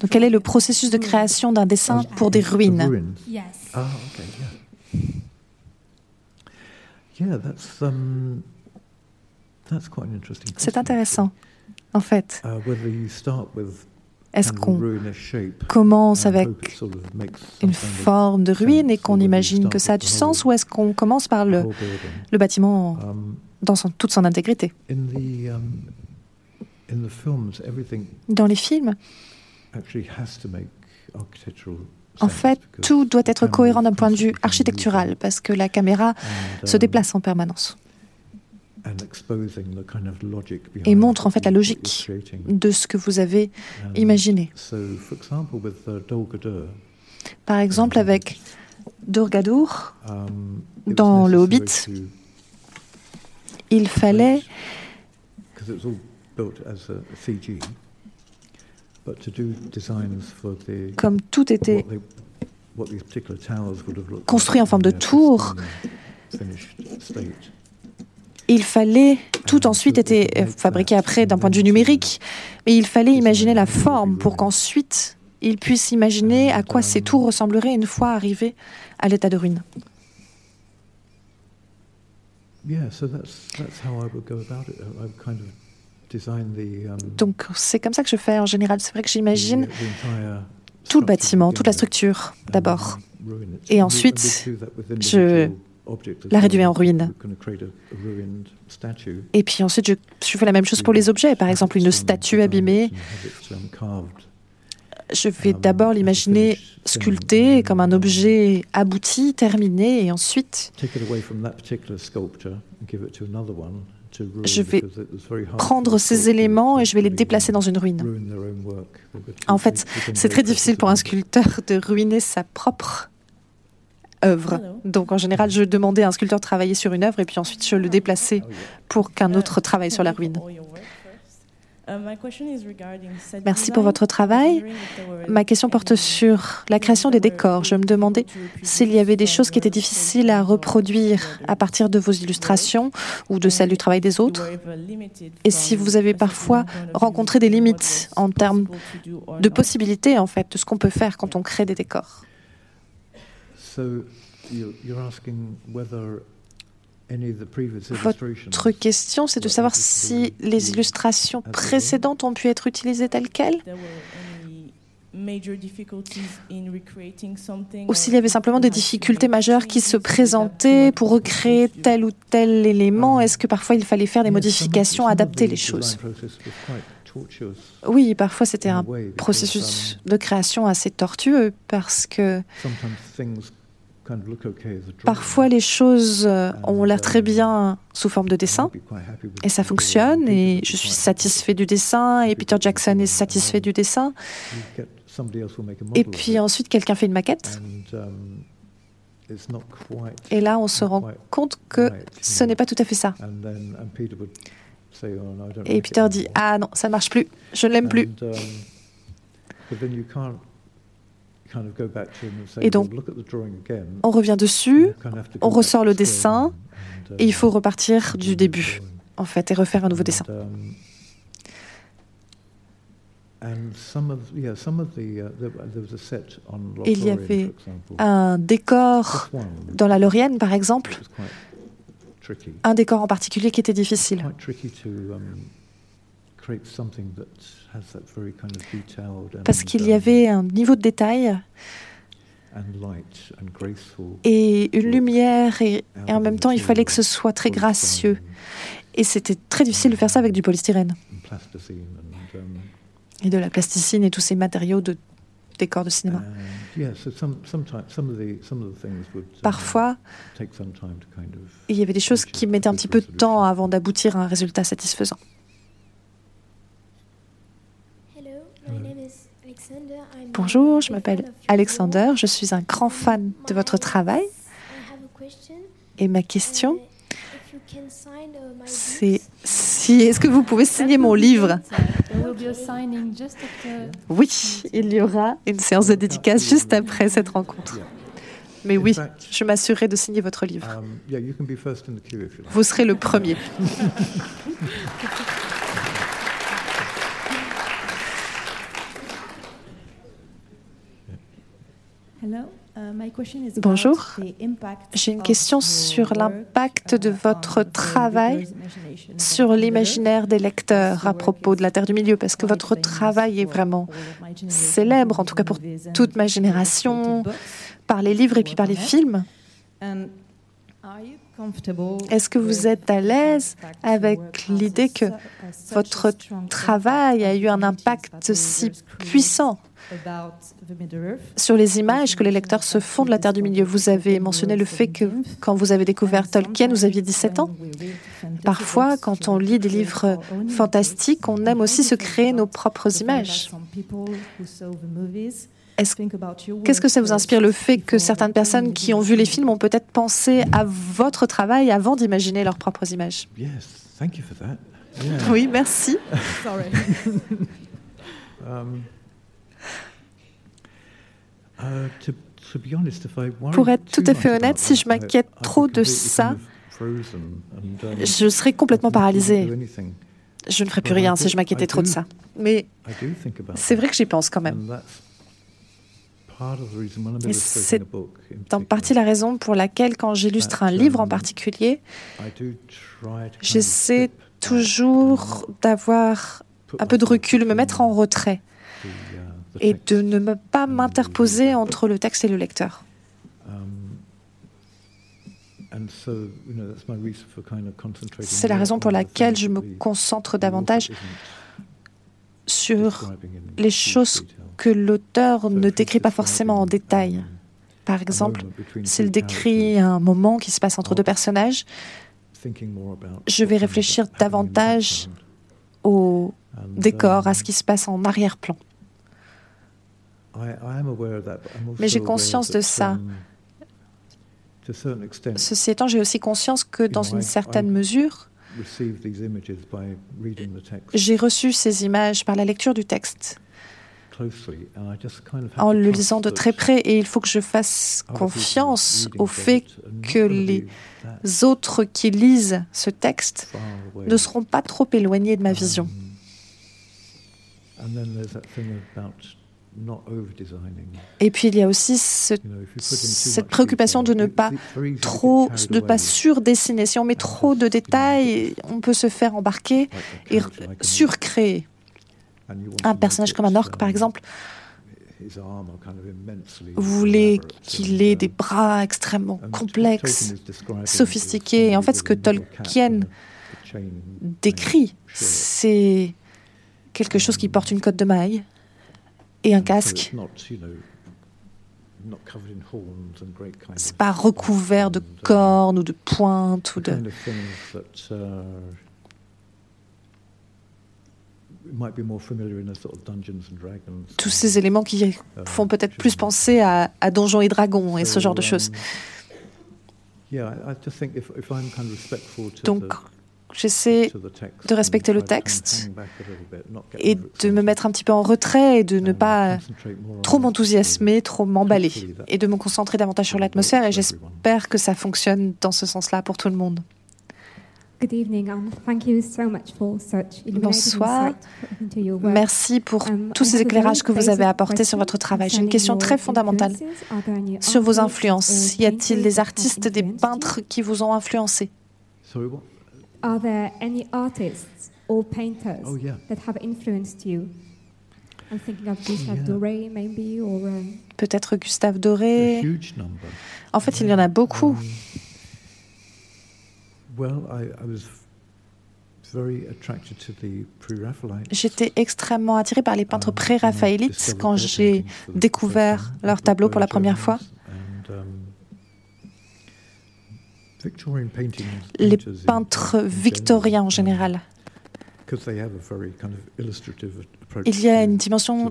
Donc quel est le processus de création d'un dessin pour des ruines? Ah, okay, yeah. Yeah, that's um, that's quite an interesting. C'est question, intéressant, en fait. Uh, whether you start with Est-ce qu'on commence avec hope it sort of makes une forme de ruine et qu'on imagine que ça a du sens ou est-ce qu'on commence par le, bâtiment Um, dans son- toute son intégrité? Dans les films, actually has to make architectural en fait, tout doit être cohérent d'un point de vue architectural parce que la caméra se and, déplace en permanence um, and exposing the kind of logic et behind montre en fait la logique de ce que vous avez And imaginé. Uh, Par exemple, avec Durgadur, um, Dans le Hobbit, il fallait, because it was all built as a CG, but to do designs for the comme tout était what, they, what these particular towers would have looked construit like en forme de tour, il fallait, tout ensuite était fabriqué après d'un point de vue numérique, mais il fallait imaginer la forme pour qu'ensuite il puisse imaginer à quoi ces tours ressembleraient une fois arrivés à l'état de ruine. Yeah, so that's that's how I would go about it. Kind of um, Donc c'est comme ça que je fais en général. C'est vrai que j'imagine tout le bâtiment, to toute la structure and d'abord. Et ensuite, je la réduis en ruine. Et puis ensuite, je, je fais la même chose pour les objets. Par exemple, une statue abîmée, je vais d'abord l'imaginer sculptée comme un objet abouti, terminé, et ensuite je vais prendre ces éléments et je vais les déplacer dans une ruine. En fait, c'est très difficile pour un sculpteur de ruiner sa propre œuvre. Donc en général, je demandais à un sculpteur de travailler sur une œuvre et puis ensuite je le déplaçais pour qu'un autre travaille sur la ruine. Merci pour votre travail. Ma question porte sur la création des décors. Je me demandais s'il y avait des choses qui étaient difficiles à reproduire à partir de vos illustrations ou de celles du travail des autres, et si vous avez parfois rencontré des limites en termes de possibilités, en fait, de ce qu'on peut faire quand on crée des décors. you- you're asking whether Votre question, c'est de savoir si les illustrations précédentes ont pu être utilisées telles quelles. Ou s'il y avait simplement des difficultés majeures qui se présentaient pour recréer tel ou tel élément. Est-ce que parfois il fallait faire des modifications, adapter les choses? Oui, parfois c'était un processus de création assez tortueux parce que parfois les choses euh, ont l'air très bien sous forme de dessin et ça fonctionne et je suis satisfait du dessin et Peter Jackson est satisfait du dessin. Et puis ensuite quelqu'un fait une maquette. Et là on se rend compte que ce n'est pas tout à fait ça. Et Peter dit ah non ça ne marche plus, je ne l'aime plus. Et donc, on revient dessus, on ressort le dessin, et il faut repartir du début, en fait, et refaire un nouveau dessin. Il y avait un décor dans la Laurienne, par exemple, un décor en particulier qui était difficile. Parce qu'il y avait un niveau de détail et une lumière et, et, en même temps il fallait que ce soit très gracieux. Et c'était très difficile de faire ça avec du polystyrène et de la plasticine et tous ces matériaux de décors de cinéma. Parfois, il y avait des choses qui mettaient un petit peu de temps avant d'aboutir à un résultat satisfaisant. Bonjour, je m'appelle Alexander, je suis un grand fan de votre travail. Et ma question, c'est si est-ce que vous pouvez signer mon livre? Oui, il y aura une séance de dédicace juste après cette rencontre. Mais oui, je m'assurerai de signer votre livre. Vous serez le premier. Bonjour, j'ai une question sur l'impact de votre travail sur l'imaginaire des lecteurs à propos de la Terre du Milieu, parce que votre travail est vraiment célèbre, en tout cas pour toute ma génération, par les livres et puis par les films. Est-ce que vous êtes à l'aise avec l'idée que votre travail a eu un impact si puissant sur les images que les lecteurs se font de la Terre du Milieu. Vous avez mentionné le fait que quand vous avez découvert Tolkien, vous aviez 17 ans. Parfois, quand on lit des livres fantastiques, on aime aussi se créer nos propres images. Qu'est-ce que ça vous inspire le fait que certaines personnes qui ont vu les films ont peut-être pensé à votre travail avant d'imaginer leurs propres images? Oui, merci. um, Pour être tout à fait honnête, si je m'inquiète trop de ça, je serais complètement paralysée. Je ne ferais plus rien si je m'inquiétais trop de ça. Mais c'est vrai que j'y pense quand même. C'est en partie la raison pour laquelle, quand j'illustre un livre en particulier, j'essaie toujours d'avoir un peu de recul, me mettre en retrait et de ne pas m'interposer entre le texte et le lecteur. C'est la raison pour laquelle je me concentre davantage sur les choses que l'auteur ne décrit pas forcément en détail. Par exemple, s'il décrit un moment qui se passe entre deux personnages, je vais réfléchir davantage au décor, à ce qui se passe en arrière-plan. Mais j'ai conscience de ça. Ceci étant, j'ai aussi conscience que dans une certaine mesure, j'ai reçu ces images par la lecture du texte, en le lisant de très près, et il faut que je fasse confiance au fait que les autres qui lisent ce texte ne seront pas trop éloignés de ma vision. Et puis il y a aussi ce- cette préoccupation de ne pas trop, de pas surdessiner. Si on met trop de détails, on peut se faire embarquer et surcréer. Un personnage comme un orc, par um, exemple, vous voulez qu'il ait uh, des bras extrêmement complexes, sophistiqués. Et en fait, ce que Tolkien décrit, c'est quelque chose qui porte une cotte de maille et un casque. C'est pas recouvert de uh, cornes ou de pointes ou de. uh. Tous ces éléments qui uh, font peut-être plus penser à, à Donjons et Dragons et ce genre de choses. um, Yeah, I I just think if, if I'm kind of respectful to Donc, j'essaie to the text de respecter and le texte hang back a little bit, not get et de me mettre un petit peu en retrait et de ne and pas concentrate more trop on m'enthousiasmer, trop m'emballer et de me concentrer davantage sur l'atmosphère et j'espère que ça fonctionne dans ce sens-là pour tout le monde. Good evening, and thank you so much for such illuminating Bonsoir. Merci pour Um, tous I ces have a éclairages que very vous avez apportés sur question votre travail. J'ai une question your très fondamentale influences. Are there any sur vos artists influences? Y a-t-il painters des artistes, des influenced you? peintres qui vous ont influencé? Sorry, what? Are there any artists or painters Oh, yeah. that have influenced you? I'm thinking of Gustave Yeah. Doré, maybe, or um, Peut-être Gustave A Doré huge number. En fait, il y en a beaucoup. Um, well, I, I was very attracted to the pre-Raphaelites. J'étais extrêmement attirée par les peintres um, when I pré-raphaélites discovered quand their j'ai paintings for the découvert first time, leurs tableaux pour la première fois. Les peintres in victoriens en général. because they have a very kind of illustrative approach Il y a une dimension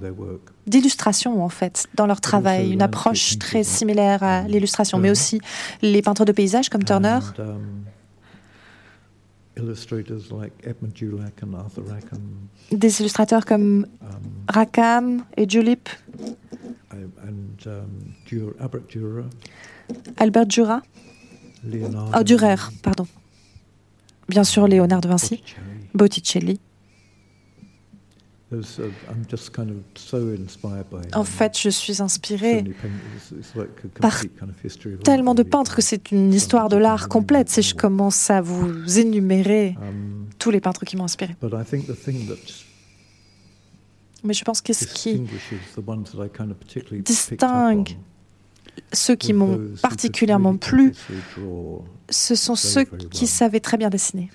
d'illustration en fait dans leur travail, une approche très similaire à l'illustration, mais aussi les peintres de paysages comme Turner, um, des illustrateurs comme um, Rackham et um, Dur- Albert Dürer, Leonardo. oh Dürer, pardon. Bien sûr, Léonard de Vinci, Botticelli. En fait, je suis inspirée par tellement de peintres que c'est une histoire de l'art complète si je commence à vous énumérer Um, tous les peintres qui m'ont inspiré. but I think the thing that Mais je pense que ce qui distinguishes the ones that I kind of particularly picked up distingue ceux qui m'ont could particulièrement plu, ce sont ceux qui savaient très bien dessiner.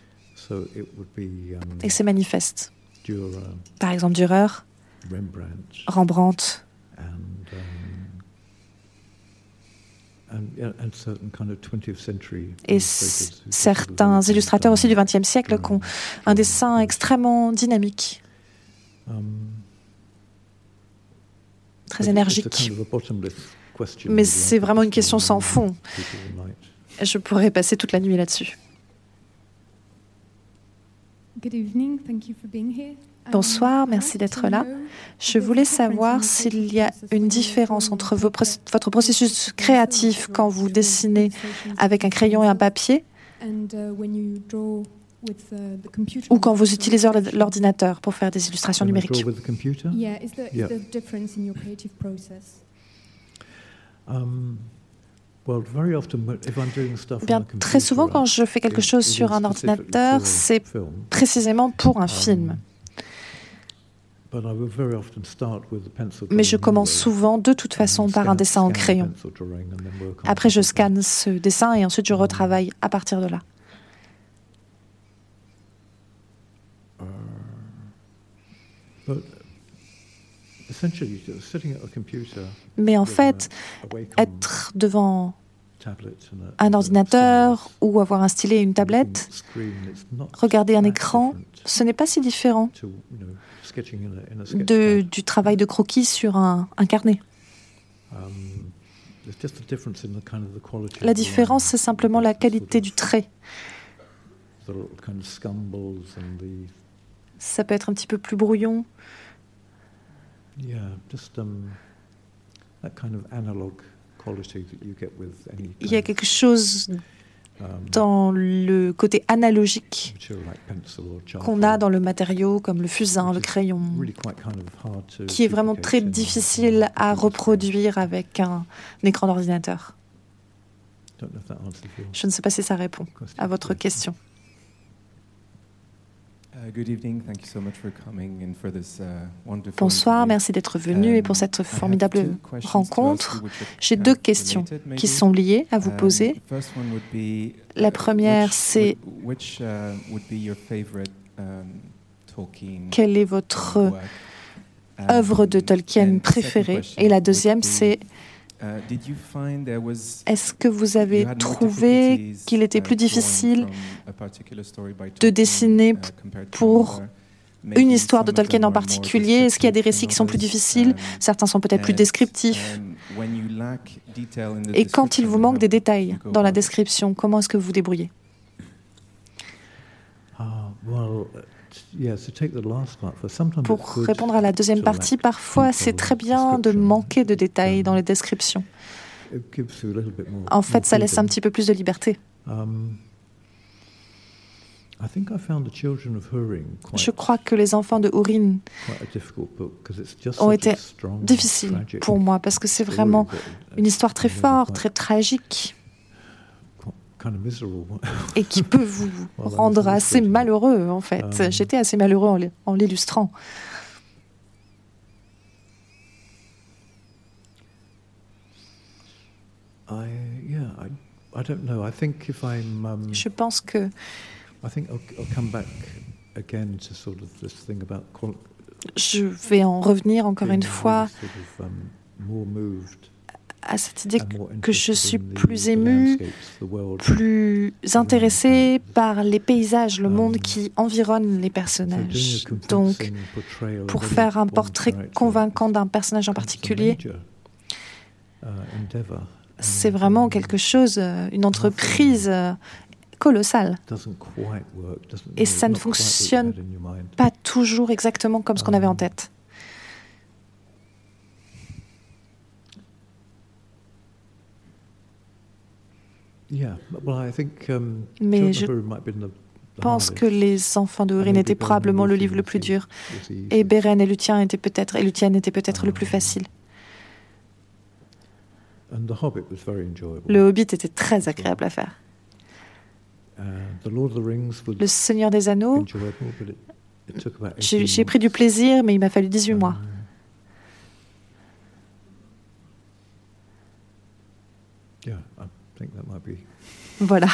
Um, Et c'est manifeste. Par exemple, Dürer, Rembrandt, Rembrandt, and and, yeah, and certain kind of 20th century et certains illustrateurs aussi du XXe siècle qui ont un dessin extrêmement dynamique, um, très énergique. Mais c'est vraiment une question sans fond. Je pourrais passer toute la nuit là-dessus. Good evening. Thank you for being here. Bonsoir, merci d'être to là. know Je voulais savoir s'il y a une différence entre vos votre processus créatif quand vous dessinez avec un crayon et un papier uh, uh, the computer ou quand vous utilisez l'ord- l'ordinateur pour faire des illustrations numériques. On Bien, très souvent, quand je fais quelque chose sur un ordinateur, c'est précisément pour un Um, film. Mais je commence souvent de toute façon par un dessin en crayon. Après, je scanne ce dessin et ensuite je retravaille à partir de là. But essentially, just sitting at a computer Mais en fait, être devant un ordinateur ou avoir un stylet et une tablette, regarder un écran, ce n'est pas si différent de, du travail de croquis sur un, un carnet. Um, La différence, c'est simplement la qualité du trait. Ça peut être un petit peu plus brouillon. Il y a kind quelque chose of, dans le côté analogique qu'on a dans le matériau comme le fusain, le crayon, qui est vraiment très difficile à reproduire avec un, un écran d'ordinateur. Je ne sais pas si ça répond à votre question. Uh, good evening. Thank you so much for coming and for this uh, wonderful Bonsoir, merci d'être venu et pour Um, cette formidable rencontre. J'ai deux questions qui sont liées à vous Um, poser. La première, c'est um, quelle est votre work? œuvre de Um, Tolkien préférée? Et la deuxième, c'est uh, did you find there was est-ce que vous avez trouvé qu'il était uh, plus difficile de dessiner uh, pour une histoire de Tolkien en particulier? Est-ce qu'il y a des récits qui sont plus difficiles? others? Certains sont peut-être plus descriptifs. um, Et quand il vous manque des détails dans la description, comment est-ce que vous vous débrouillez? Pour répondre à la deuxième partie, parfois c'est très bien de manquer de détails dans Um, les descriptions. En fait, ça laisse un petit peu plus de liberté. Um, Hurin Je crois que les enfants de just ont été difficiles pour moi parce que c'est vraiment une histoire très forte, très tragique quite kind of miserable. et qui peut vous rendre assez malheureux en fait. Um, J'étais assez malheureux en l'il- en l'illustrant. Um, Je pense que I think I'll, I'll come back again to sort of this thing about qual- je vais en revenir encore une fois à cette idée que je suis plus émue, plus intéressée par les paysages, le monde qui environne les personnages. Donc, pour faire un portrait convaincant d'un personnage en particulier, c'est vraiment quelque chose, euh, une entreprise euh, colossale. Et ça ne fonctionne. Pas toujours exactement comme ce qu'on avait en tête. Yeah, well, I think um, Mais Children je of Hurin might have been the- the Je pense que Les Enfants de était Beren probablement le livre le plus dur. Et. Beren et Lutien étaient peut-être, et Luthien était peut-être le plus Ah. facile. And The Hobbit was very enjoyable. Le Hobbit était très agréable à faire. Uh, Le Seigneur des Anneaux, j'ai 18 j'ai pris du plaisir, mais il m'a fallu 18 mois. Yeah, think that might be. Voilà.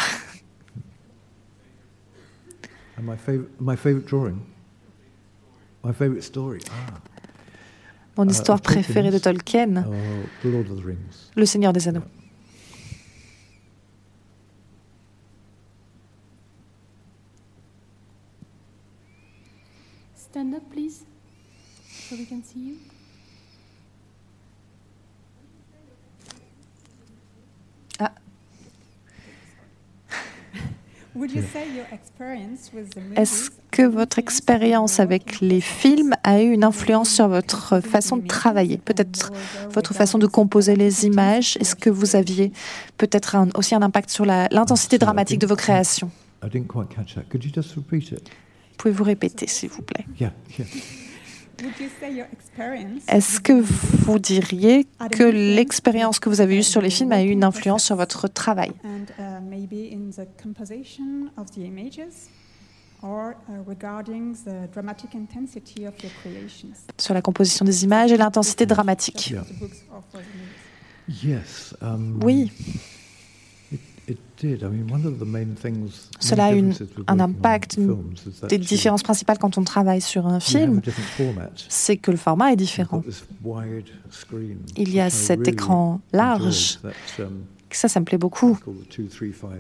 And my favorite, my favorite drawing, my favorite story. Ah, Mon Uh, histoire Tolkien's, préférée de Tolkien, oh, The Lord of the Rings. Le Seigneur des Anneaux. Stand up, please, so we can see you. Ah, Would you say your experience with the Est-ce que votre expérience avec les films a eu une influence sur votre façon de travailler Peut-être votre façon de composer les images Est-ce que vous aviez peut-être un- aussi un impact sur l'intensité dramatique de vos créations? I didn't quite catch that. Could you just repeat it? Pouvez-vous répéter, s'il vous plaît? Yeah, yeah. Est-ce que vous diriez que l'expérience que vous avez eue sur les films a eu une influence sur votre travail? and maybe in the composition of the images or regarding the dramatic intensity of your creations? Sur la composition des images et l'intensité dramatique Yeah. The books or for the movies? Yes. Um, Oui, Cela a une- un impact, une des différences principales quand on travaille sur un film, c'est que le format est différent. Il y a cet écran large. um, Ça, ça me plaît beaucoup. called the 235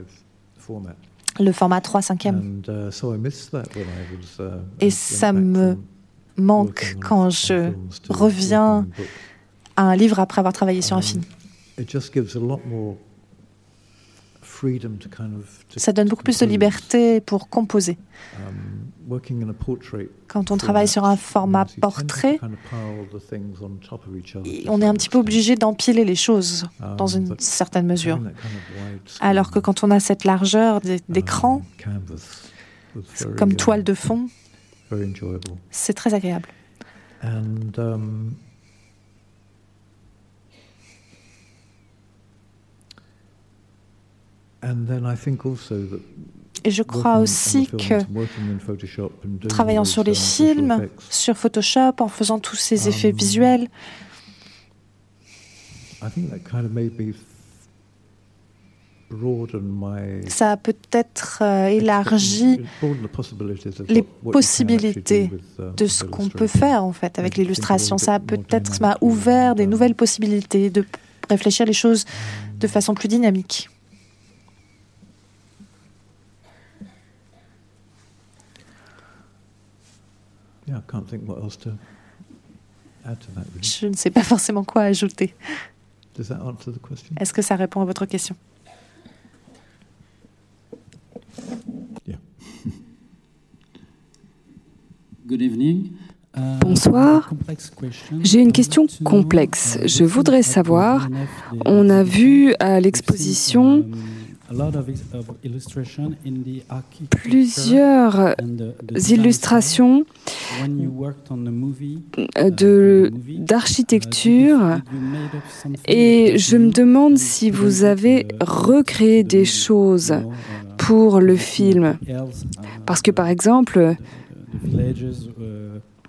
format. Le format 3 5 And uh. Uh, Et ça me manque quand je reviens à un livre après avoir travaillé sur un Um, film. It just gives a lot more freedom to kind of. to- Ça donne beaucoup plus de liberté pour composer. Um, Quand on travaille sur un format portrait, on est un petit peu obligé d'empiler les choses dans Um, une but certaine mesure. Alors que quand on a cette largeur um, d'écran, comme toile de fond, c'est très agréable. And um, and then I think also that Et je crois aussi que travaillant sur les um, films, sur Photoshop, en faisant tous ces effets Um, visuels, broaden my ça a peut-être euh, élargi les possibilités uh, de ce qu'on peut faire en fait avec l'illustration. Ça a peut-être ouvert des um, nouvelles possibilités de réfléchir les choses de façon plus dynamique. Yeah, I can't think what else to add to that. Really. Je ne sais pas forcément quoi ajouter. Does that answer the question? Est-ce que ça répond à votre question? Good evening. Uh, Bonsoir. complex question. J'ai une I question want to know, complexe. uh, Je voudrais at savoir, on a exhibition, vu à l'exposition plusieurs illustrations d'architecture et je me demande si vous avez recréé des choses pour le film. Parce que par exemple,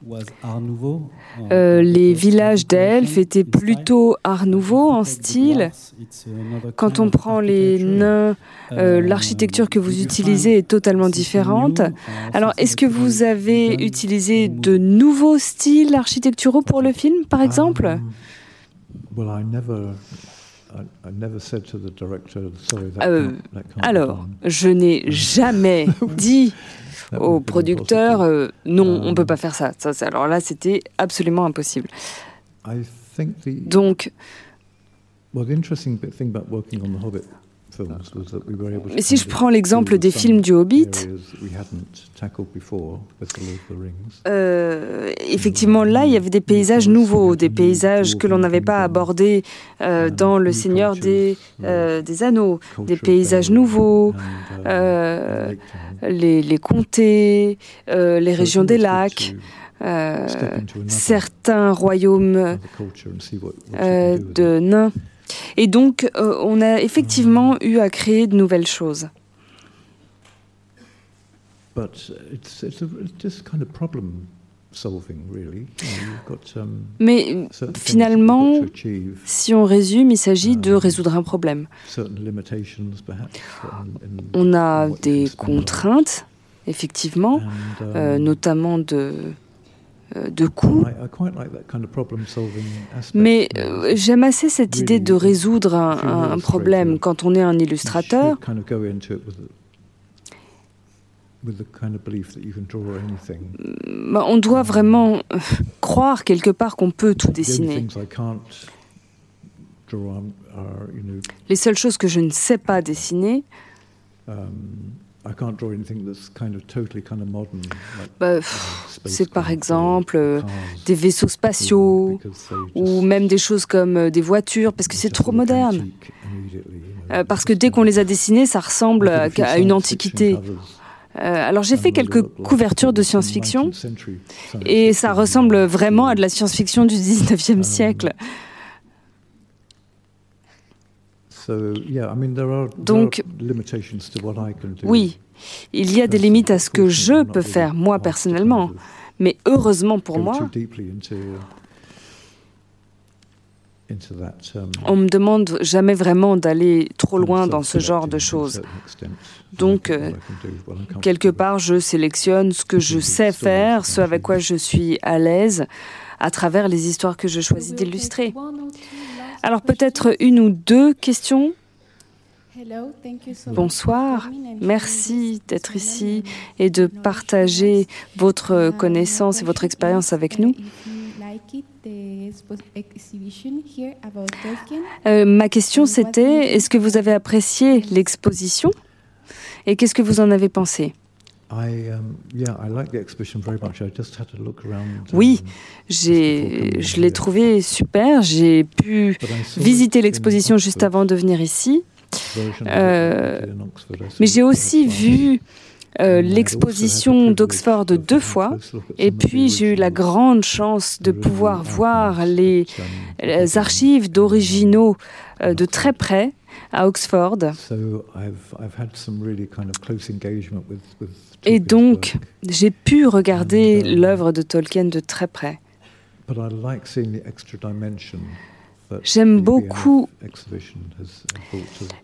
uh, uh, euh, les villages d'elfes étaient style. plutôt art nouveau en style. It's another Quand on prend les nains, euh, Euh, l'architecture que vous utilisez est totalement différente. Alors, est-ce que vous avez utilisé de nouveaux styles architecturaux pour le film, par exemple? well, I never, I, I never said to the director, sorry, that Euh, can't, that can't be Alors, done." je n'ai jamais dit That au would be producteur euh, non, on Um, peut pas faire ça. Alors là, c'était absolument impossible. Donc, mais si je prends l'exemple des films du Hobbit, areas that we hadn't tackled before with the Lord of the Rings. Euh, effectivement, là, il y avait des paysages nouveaux, des paysages que l'on n'avait pas abordés euh, dans Le Seigneur des, euh, des Anneaux, des paysages nouveaux, euh, les, les comtés, euh, les régions des lacs, euh, certains royaumes euh, de nains. Et donc, euh, on a effectivement eu à créer de nouvelles choses. But it's, it's, a, it's just kind of problem solving, really. You know, you've got, um, Mais finalement, si on résume, il s'agit de résoudre un problème. On a des contraintes, effectivement, And, um, euh, notamment de, euh, de coûts. I, I quite like that kind of problem solving aspect. Mais euh, j'aime assez cette idée de résoudre un, problème quand on est un illustrateur. anything. Bah, on doit vraiment euh, croire quelque part qu'on peut tout dessiner. Les seules choses que je ne sais pas dessiner, um, I can't draw anything that's kind of totally kind of modern. Like, bah, c'est par exemple euh, cars, des vaisseaux spatiaux ou même des choses comme euh, des voitures parce que c'est trop moderne. Euh, parce que dès qu'on les a dessinés, ça ressemble à, une antiquité. Euh, alors j'ai fait quelques couvertures de science-fiction 19th century science et ça ressemble vraiment à de la science-fiction du 19e siècle. So, yeah, I mean, there are, there Donc, are limitations to what I can do. Oui, il y a des limites à ce que je peux faire, moi personnellement. Mais heureusement pour moi, too deeply into, into that, um, on me demande jamais vraiment d'aller trop loin dans ce genre de choses. Donc, euh, quelque part, je sélectionne ce que je sais faire, ce avec quoi je suis à l'aise, à travers les histoires que je choisis d'illustrer. Alors peut-être une ou deux questions. Bonsoir, merci d'être ici et de partager votre connaissance et votre expérience avec nous. Euh, ma question c'était, est-ce que vous avez apprécié l'exposition et qu'est-ce que vous en avez pensé? Oui, je l'ai trouvé super. J'ai pu visiter l'exposition juste avant de venir ici. Euh, mais j'ai aussi vu euh, l'exposition d'Oxford deux fois, et puis j'ai eu la grande chance de pouvoir voir les, les archives d'originaux euh, de très près à Oxford. Et donc, j'ai pu regarder l'œuvre de Tolkien de très près. J'aime beaucoup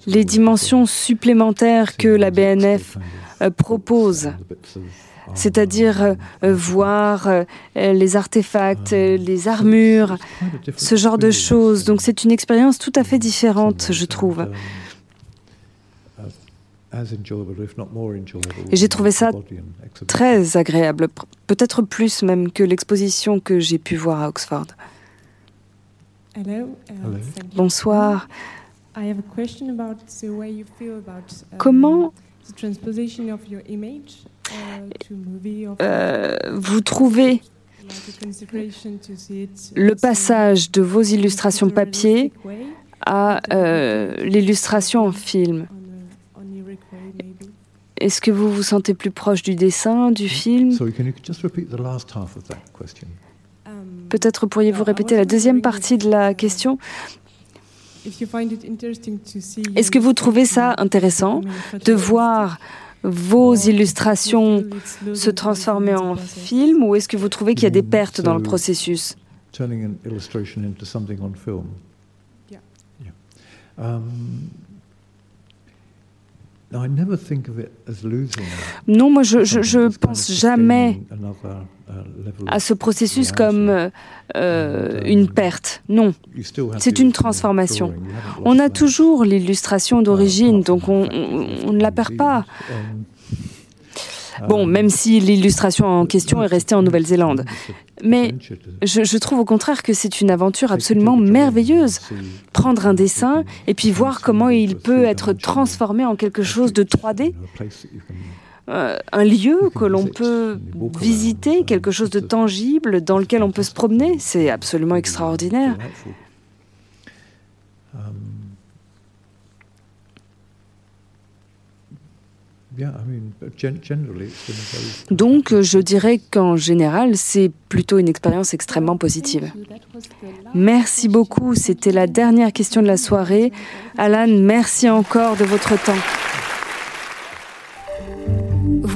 les dimensions supplémentaires que la BNF euh, propose, c'est-à-dire euh, voir euh, les artefacts, les armures, ce genre de choses. Donc c'est une expérience tout à fait différente, je trouve. Et j'ai trouvé ça très agréable, peut-être plus même que l'exposition que j'ai pu voir à Oxford. Bonsoir. Comment euh, vous trouvez le passage de vos illustrations papier à euh, l'illustration en film. Est-ce que vous vous sentez plus proche du dessin, du film? Peut-être pourriez-vous répéter la deuxième partie de la question Est-ce que vous trouvez ça intéressant de voir vos illustrations se transformer en film ou est-ce que vous trouvez qu'il y a des pertes dans le processus? non, moi je ne pense jamais à ce processus comme euh, euh, une perte. Non, c'est une transformation. On a toujours l'illustration d'origine, donc on, on, ne la perd pas. Bon, même si l'illustration en question est restée en Nouvelle-Zélande. Mais je, je, trouve au contraire que c'est une aventure absolument merveilleuse. Prendre un dessin et puis voir comment il peut être transformé en quelque chose de 3D. Euh, un lieu que l'on peut visiter, quelque chose de tangible dans lequel on peut se promener, c'est absolument extraordinaire. Donc, je dirais qu'en général, c'est plutôt une expérience extrêmement positive. Merci beaucoup. C'était la dernière question de la soirée. Alan, merci encore de votre temps.